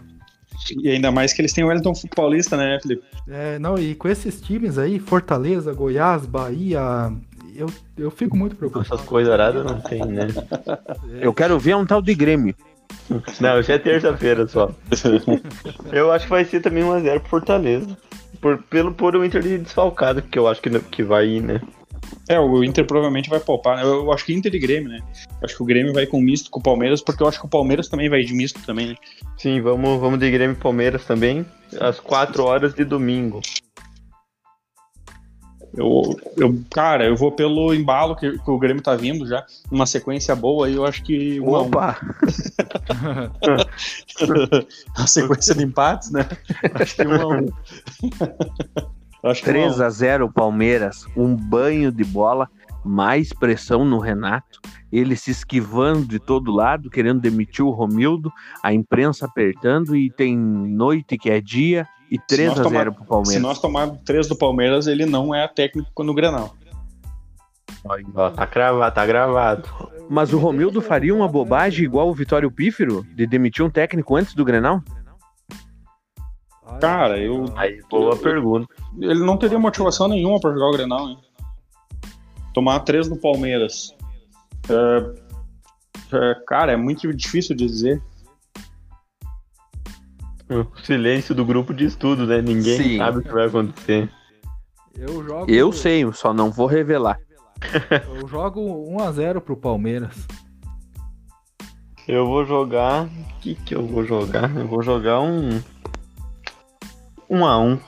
E ainda mais que eles têm o Wellington Paulista, né, Felipe? É, não, e com esses times aí, Fortaleza, Goiás, Bahia, eu, eu fico muito preocupado. Essas coisas aradas não tem, né? Eu quero ver um tal de Grêmio. Não, já é terça-feira só. Eu acho que vai ser também 1x0 pro Fortaleza. Por, pelo por o Inter de desfalcado, que eu acho que, que vai ir, né? É, o Inter provavelmente vai poupar. né? Eu, eu acho que Inter e Grêmio, né? Eu acho que o Grêmio vai com misto com o Palmeiras, porque eu acho que o Palmeiras também vai de misto também, né? Sim, vamos, vamos de Grêmio e Palmeiras também. Às 4 horas de domingo. Eu, eu, cara, eu vou pelo embalo que, que o Grêmio tá vindo já, uma sequência boa aí, eu acho que um a um. Opa! a sequência de empates, né? Acho que um a um. Acho que um a um. 3 a 0 Palmeiras, um banho de bola, mais pressão no Renato, ele se esquivando de todo lado, querendo demitir o Romildo, a imprensa apertando e tem noite que é dia e 3 nós a tomar- 0 pro Se Palmeiras. nós tomarmos três do Palmeiras, ele não é técnico no Grenal. Ó, tá gravado, tá gravado. Mas o Romildo faria uma bobagem igual o Vitório Pífero de demitir um técnico antes do Grenal? Cara, eu- Aí, boa pergunta. Ele não teria motivação nenhuma pra jogar o Grenal, né? Tomar três do Palmeiras. É, é, cara, é muito difícil de dizer. O silêncio do grupo diz tudo, né? Ninguém Sim. sabe o que vai acontecer. Eu jogo. Eu sei, só não vou revelar. Eu jogo 1x0 pro Palmeiras. Eu vou jogar. O que, que eu vou jogar? Eu vou jogar um. Um a um.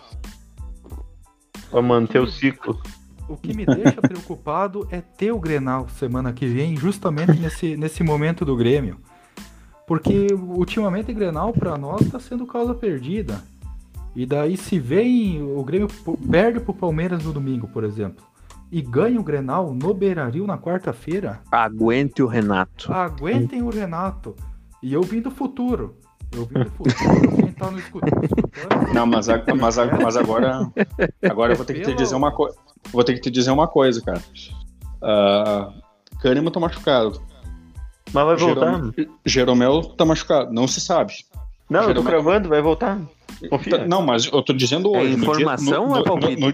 Pra manter o ciclo. O que me deixa preocupado é ter o Grenal semana que vem, justamente nesse, nesse momento do Grêmio. Porque ultimamente o Grenal pra nós tá sendo causa perdida. E daí se vem o Grêmio perde pro Palmeiras no domingo, por exemplo, e ganha o Grenal no Beira-Rio na quarta-feira, Aguente o Renato. aguentem o Renato. E eu vim do futuro. Eu vim do futuro, quem tá no escutando. Não, mas, a- mas, a- mas agora. Agora eu vou ter que te dizer uma coisa. Vou ter que te dizer uma coisa, cara. Uh, Kahneman tá machucado. Mas vai voltar? Jerome- Jeromel tá machucado. Não se sabe. Não, eu tô Jeromel- cravando, vai voltar. Confia. Não, mas eu tô dizendo É hoje. no dia- informação no, ou é no- palpite? no-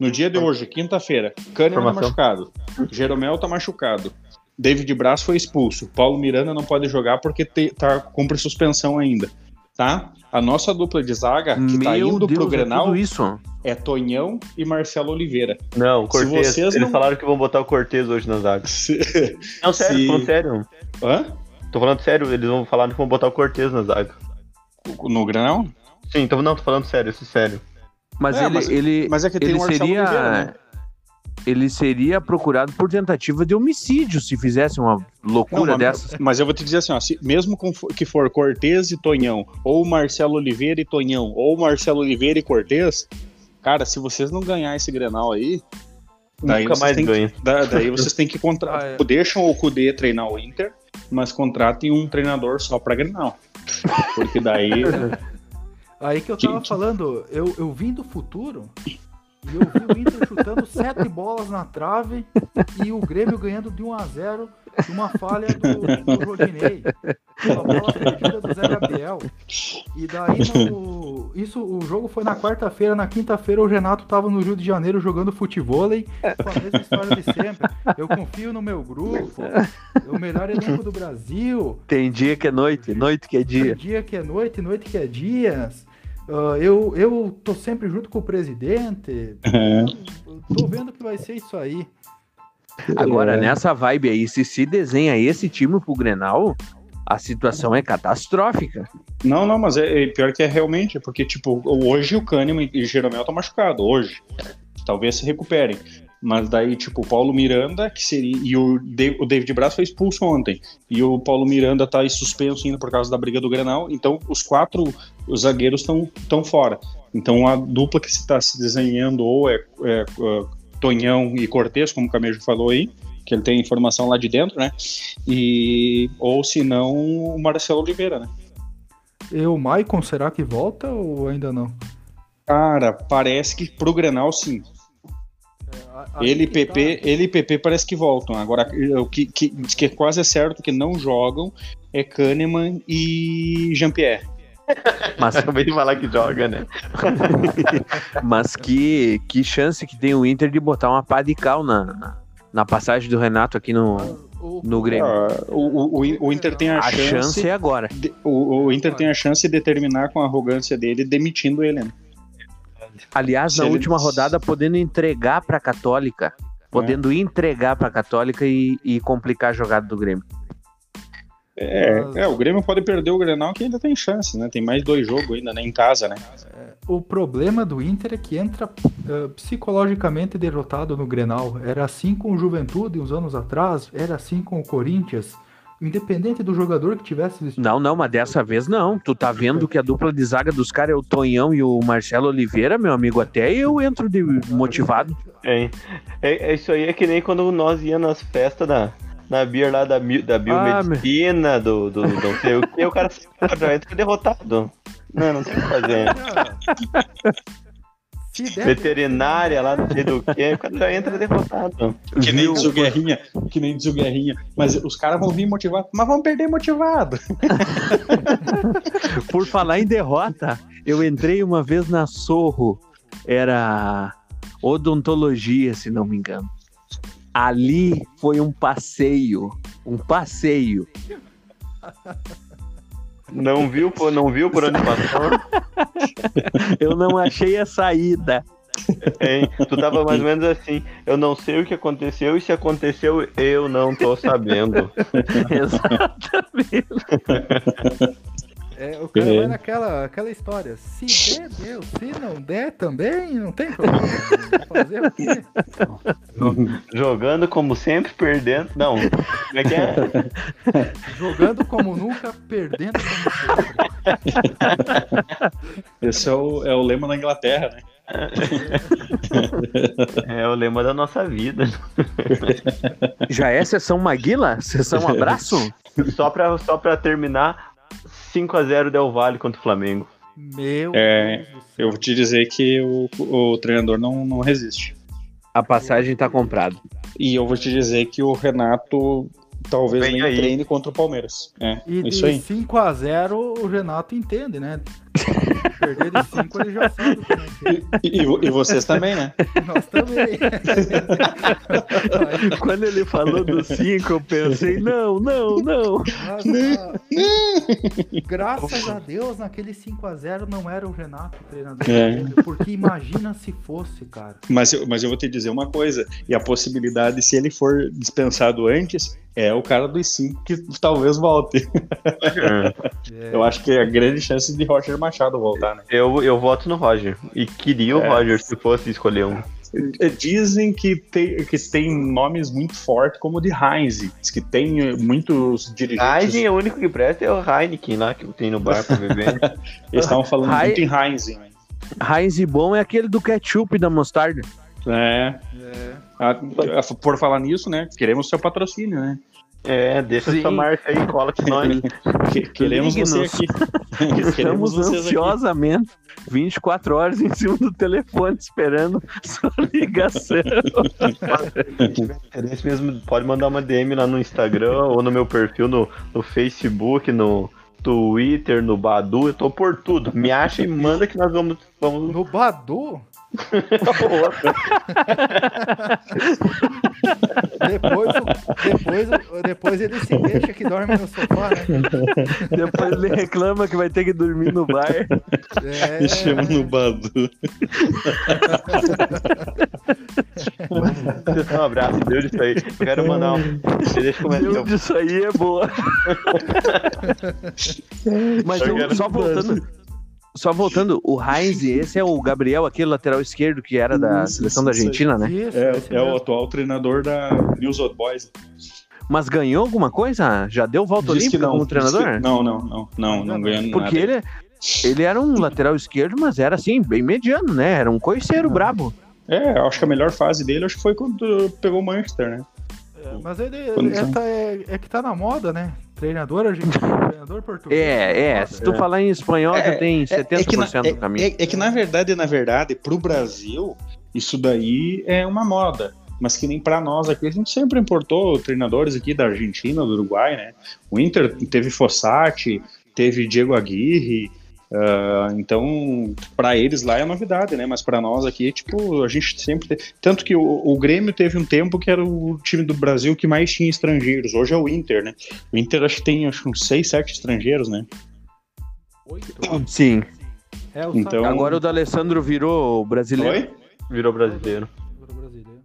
no dia de hoje, quinta-feira, Kahneman tá machucado. Jeromel tá machucado. David Braz foi expulso. Paulo Miranda não pode jogar porque te- tá, cumpre suspensão ainda. Tá? A nossa dupla de zaga que tá Meu indo Deus, pro é Grenal tudo isso. é Tonhão e Marcelo Oliveira. Não, Cortez. vocês Eles não- falaram que vão botar o Cortez hoje na zaga. Se- Não, sério, Se- tô falando sério. Hã? Tô falando sério, eles vão falar que vão botar o Cortez na zaga. No Grenal? Sim, tô, não, tô falando sério, isso é sério. Mas É, ele, mas- ele, Mas é que tem ele Marcelo seria. Oliveira, né? Ele seria procurado por tentativa de homicídio se fizesse uma loucura Não, mas- dessas. Mas eu vou te dizer assim, ó, se- mesmo com que for Cortez e Tonhão, ou Marcelo Oliveira e Tonhão, ou Marcelo Oliveira e Cortez, cara, se vocês não ganhar esse Grenal aí, daí Nunca vocês mais têm que- ganha. da- daí vocês têm que contratar. Ah, é. Deixam o Kudê treinar o Inter, mas contratem um treinador só pra Grenal. Porque daí. Aí que eu tava falando, eu, eu vim do futuro e eu vi o Inter chutando sete bolas na trave e o Grêmio ganhando de 1 a 0 de uma falha do, do Rodinei. Uma bola perdida do Zé Gabriel. E daí no, isso, o jogo foi na quarta-feira, na quinta-feira o Renato tava no Rio de Janeiro jogando futevôlei com a mesma história de sempre. Eu confio no meu grupo, é o melhor elenco do Brasil. Tem dia que é noite, noite que é Dia. dia. dia que é noite, noite que é dias. Ah, eu, eu tô sempre junto com o presidente. Eu Tô vendo que vai ser isso aí. Agora, É. nessa vibe aí, se se desenha esse time pro Grenal, a situação é catastrófica. Não, não, mas é, é pior que é realmente, porque, tipo, hoje o Kahneman e o Jeromel tá machucado, hoje. Talvez se recuperem. Mas daí, tipo, o Paulo Miranda, que seria. E o, Da- o David Braz foi expulso ontem. E o Paulo Miranda tá aí suspenso ainda por causa da briga do Grenal. Então, os quatro os zagueiros estão tão fora. Então, a dupla que se está se desenhando ou é, é, é, Tonhão e Cortez, como o Camejo falou aí, que ele tem informação lá de dentro, né? E, ou se não, o Marcelo Oliveira, né? E o Maicon, será que volta ou ainda não? Cara, parece que pro Grenal sim. Ele e PP, tá. ele e PP parece que voltam. Agora, o que, que, que é quase certo que não jogam é Kahneman e Jean-Pierre. Mas, Acabei de falar que joga, né? mas que, que chance que tem o Inter de botar uma pá de cal na, na passagem do Renato aqui no, O- no Grêmio. Ah, o, o, o- o Inter tem a, A chance. chance é agora. de- o, o Inter tem a chance de terminar com a arrogância dele demitindo ele. Né? Aliás, Se na ele- última rodada, podendo entregar pra Católica. Podendo entregar pra Católica e, e complicar a jogada do Grêmio. É, é, o Grêmio pode perder o Grenal que ainda tem chance, né? Tem mais dois jogos ainda, né? Em casa, né? O problema do Inter é que entra eh, psicologicamente derrotado no Grenal. Era assim com o Juventude uns anos atrás, era assim com o Corinthians. Independente do jogador que tivesse vestido. Não, não, mas dessa vez não. Tu tá vendo que a dupla de zaga dos caras é o Tonhão e o Marcelo Oliveira, meu amigo. Até eu entro de motivado. É, é, é isso aí é que nem quando nós ia nas festas da, da Beer lá da, da biomedicina, do, do não sei o que, o cara já entra derrotado. Não, não tem o que fazer. Veterinária lá, não sei do que, o cara já entra derrotado. Que nem diz o Guerrinha, que nem diz o Guerrinha. Mas os caras vão vir motivados, mas vão perder motivado. Por falar em derrota, eu entrei uma vez na Sorro. Era odontologia, se não me engano. Ali foi um passeio. Um passeio. Não viu, pô, não viu por onde passou? Eu não achei a saída. Hein? Tu tava mais ou menos assim. Eu não sei o que aconteceu e se aconteceu, eu não tô sabendo. Exatamente. É, o cara É. vai naquela aquela história. Se der, deu. Se não der, também não tem problema. Fazer o quê? Jogando como sempre, perdendo. Não. Como é que é? Jogando como nunca, perdendo como sempre. Esse é o, é o lema da Inglaterra, né? É o lema da nossa vida. Já é sessão Maguila? Sessão abraço? Só pra, só pra terminar, 5x0 Del Valle contra o Flamengo. Meu É, Deus. Eu vou te dizer que o, o treinador não, não resiste. A passagem tá comprada. E eu vou te dizer que o Renato talvez Vem nem aí. treine contra o Palmeiras. É, E isso de aí. 5x0 o Renato entende, né? Perder de 5 ele já sabe como é que é. E, e e vocês também, né? Nós também. Quando ele falou do 5, eu pensei, não, não, não. Mas, ah, graças a Deus, naquele 5x0 não era o Renato o treinador. É. Porque imagina se fosse, cara. Mas, eu- mas eu vou te dizer uma coisa. E a possibilidade, se ele for dispensado antes, é o cara dos cinco que talvez volte. É, Eu acho que é a grande chance de Roger Machado voltar, né? Eu, eu voto no Roger. E queria o É. Roger se fosse escolher um. Dizem que tem, que tem nomes muito fortes, como o de Heinz. Que tem muitos dirigentes. Heineken, o único que presta é o Heineken lá que tem no bar pra beber. Eles estavam falando Hei- muito em Heinz. Heinz bom é aquele do ketchup da mostarda. É. é. Ah, por falar nisso, né? Queremos seu patrocínio, né? É, deixa Sim. sua marca aí, cola com nós. Que- Queremos você aqui. Estamos vocês aqui. ansiosamente 24 horas em cima do telefone esperando sua ligação. Interesse mesmo, pode mandar uma DM lá no Instagram ou no meu perfil no, no Facebook, no Twitter, no Badu, eu tô por tudo. Me acha e manda que nós vamos. vamos... No Badu, depois, depois, depois ele se deixa que dorme no sofá, né? Depois ele reclama que vai ter que dormir no bar. É, Me chama no Badu. Um abraço, Deus isso aí. Eu quero mandar um. Deixa eu começar. Deus disso aí é boa. Mas Eu só voltando. Só voltando, o Heinz, esse é o Gabriel, aquele lateral esquerdo que era da Isso, seleção da isso aí. Argentina, né? Isso, É, é o atual treinador da News Old Boys. Mas ganhou alguma coisa? Já deu volta Diz olímpica como diz que- treinador? Não, não, não, não, não ganhou Porque nada. ele, ele era um lateral esquerdo, mas era assim, bem mediano, né? Era um coiceiro brabo. É, acho que a melhor fase dele acho que foi quando pegou o Manchester, né? É, Mas ele é, são- tá- é- é que tá na moda, né? Treinador argentino, treinador português. É, é. Se tu É. falar em espanhol, já tem 70% que na, do caminho. é- é que na verdade, na verdade, pro Brasil, isso daí é uma moda. Mas que nem pra nós aqui, a gente sempre importou treinadores aqui da Argentina, do Uruguai, né? O Inter teve Fossati, teve Diego Aguirre, Ah, então, para eles lá é novidade, né? Mas para nós aqui, tipo, a gente sempre. Te... Tanto que o, o, Grêmio teve um tempo que era o time do Brasil que mais tinha estrangeiros. Hoje é o Inter, né? O Inter acho que tem acho, uns 6, 7 estrangeiros, né? Oito. Sim. É, o Então- Agora o D'Alessandro virou brasileiro. Oi? Virou brasileiro. Sagrado brasileiro.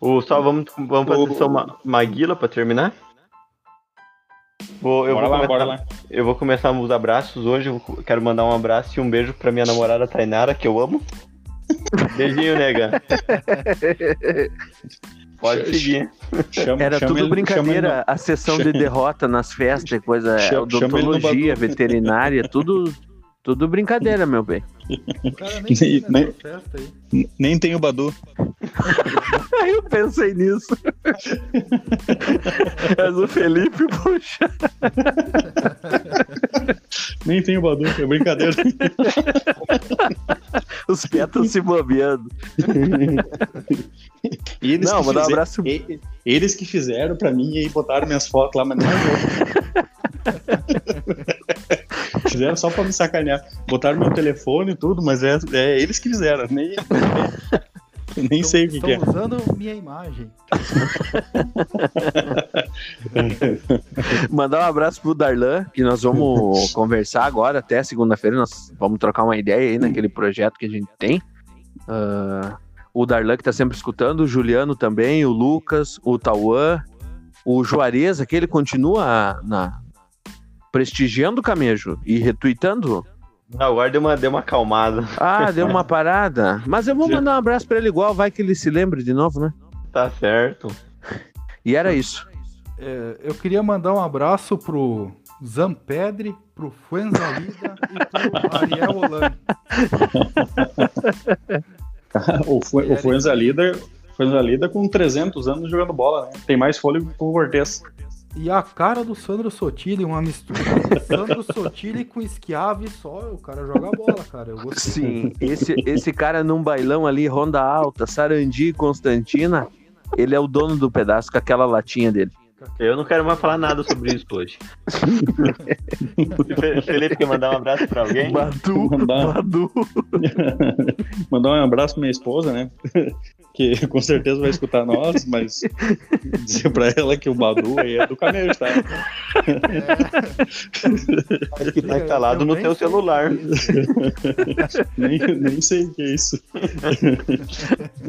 O, só vamos, vamos fazer O- só uma Maguila pra terminar? Vou, eu, bora vou lá, começar, bora lá. eu vou começar os abraços hoje. Eu quero mandar um abraço e um beijo pra minha namorada Tainara, que eu amo. Beijinho, nega. Pode seguir. Chama- Era chama tudo ele- chama brincadeira, a sessão de derrota nas festas, coisa, Chama- chama no odontologia, veterinária, tudo, tudo brincadeira, meu bem. O cara nem tem Nem- nessa festa aí. ele- Nem tem o Badu. Eu pensei nisso. Mas o Felipe, puxa. Nem tem o Badu, é brincadeira. Os pés estão se bobeando. E eles Não, que mandar um abraço. e- Eles que fizeram pra mim e botaram minhas fotos lá, mas não. Fizeram só pra me sacanear. Botaram meu telefone e tudo, mas é, é eles que fizeram. Nem, nem sei o que, que é. Estão usando minha imagem. Mandar um abraço pro Darlan, que nós vamos conversar agora, até segunda-feira, nós vamos trocar uma ideia aí naquele projeto que a gente tem. Ah, o Darlan que tá sempre escutando, o Juliano também, o Lucas, o Tauan, o Juarez, aquele continua na prestigiando o Camejo e retweetando. Agora deu uma, deu uma acalmada. Ah, deu uma parada. Mas eu vou mandar um abraço pra ele igual, vai que ele se lembre de novo, né? Tá certo. E era isso. É, eu queria mandar um abraço pro Zampedre, pro Fuenzalida e pro Ariel Holanda. O, Fu- o Fuenza Lida, Fuenza Lida com 300 anos jogando bola, né? Tem mais fôlego que o Cortez. E a cara do Sandro Sotile, uma mistura Sandro Sotile com Schiavi só, o cara joga bola, cara. Sim, esse, esse cara num bailão ali, Ronda Alta, Sarandi, Constantina, ele é o dono do pedaço com aquela latinha dele. Eu não quero mais falar nada sobre isso hoje. Fe- Felipe quer mandar um abraço pra alguém? Badu, Mandar. Badu. Mandar um abraço pra minha esposa, né? Que com certeza vai escutar nós, mas dizer pra ela que o Badu aí é do Camejo, tá? Acho que tá instalado no teu celular. Nem, nem sei o que é isso.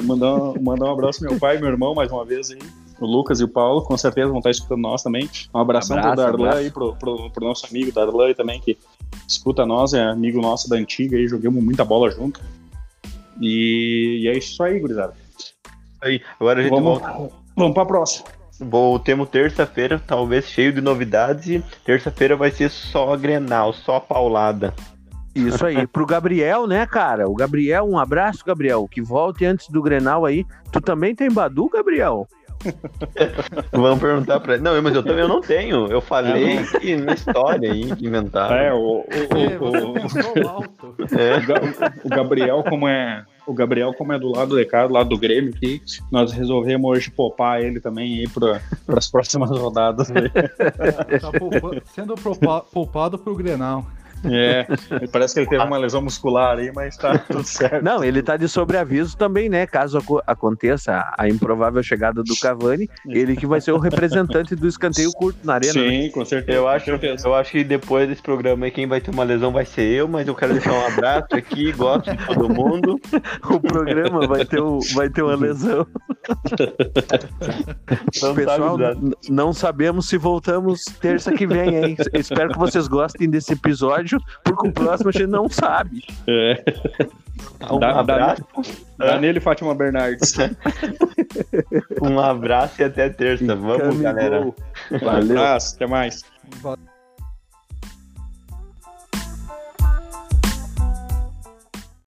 mandar, um- mandar um abraço pro meu pai e meu irmão mais uma vez aí. O Lucas e o Paulo, com certeza vão estar escutando nós também. Um abração Abraço, pro Darlan abraço. aí, pro, pro, pro nosso amigo Darlan aí também, que escuta nós, é amigo nosso da antiga aí, jogamos muita bola junto. E, e é isso aí, gurizada. Aí, agora a gente Vamos, volta. vamos pra próxima. Voltemos terça-feira, talvez cheio de novidades. E terça-feira vai ser só Grenal, só paulada. Isso aí. Pro Gabriel, né, cara? O Gabriel, um abraço, Gabriel. Que volte antes do Grenal aí. Tu também tem Badu, Gabriel? Vamos perguntar pra ele. Não, mas eu também não tenho. Eu falei que na história aí que inventaram. É, o, o, É, o, o, alto. É. o Ga- o Gabriel, como é. O Gabriel, como é do lado do Ricardo, do lado do Grêmio, que nós resolvemos hoje poupar ele também aí para as próximas rodadas. né? Tá poupa- sendo poupa- poupado pro Grenal. É, parece que ele teve uma lesão muscular aí, mas tá tudo certo. Não, ele tá de sobreaviso também, né? Caso aco- aconteça a improvável chegada do Cavani, ele que vai ser o representante do escanteio curto na arena. né? Sim, com certeza. Eu acho, certeza. eu acho que depois desse programa aí, quem vai ter uma lesão vai ser eu, mas eu quero deixar um abraço aqui, gosto de todo mundo. O programa vai ter, o- vai ter uma lesão. Não Pessoal, nada. n- não sabemos se voltamos terça que vem, hein? Espero que vocês gostem desse episódio, porque o próximo a gente não sabe. É, um dá- abraço, dá nele, Fátima Bernardes. um abraço e até terça. Vamos, galera. Valeu. Um abraço, até mais. Va-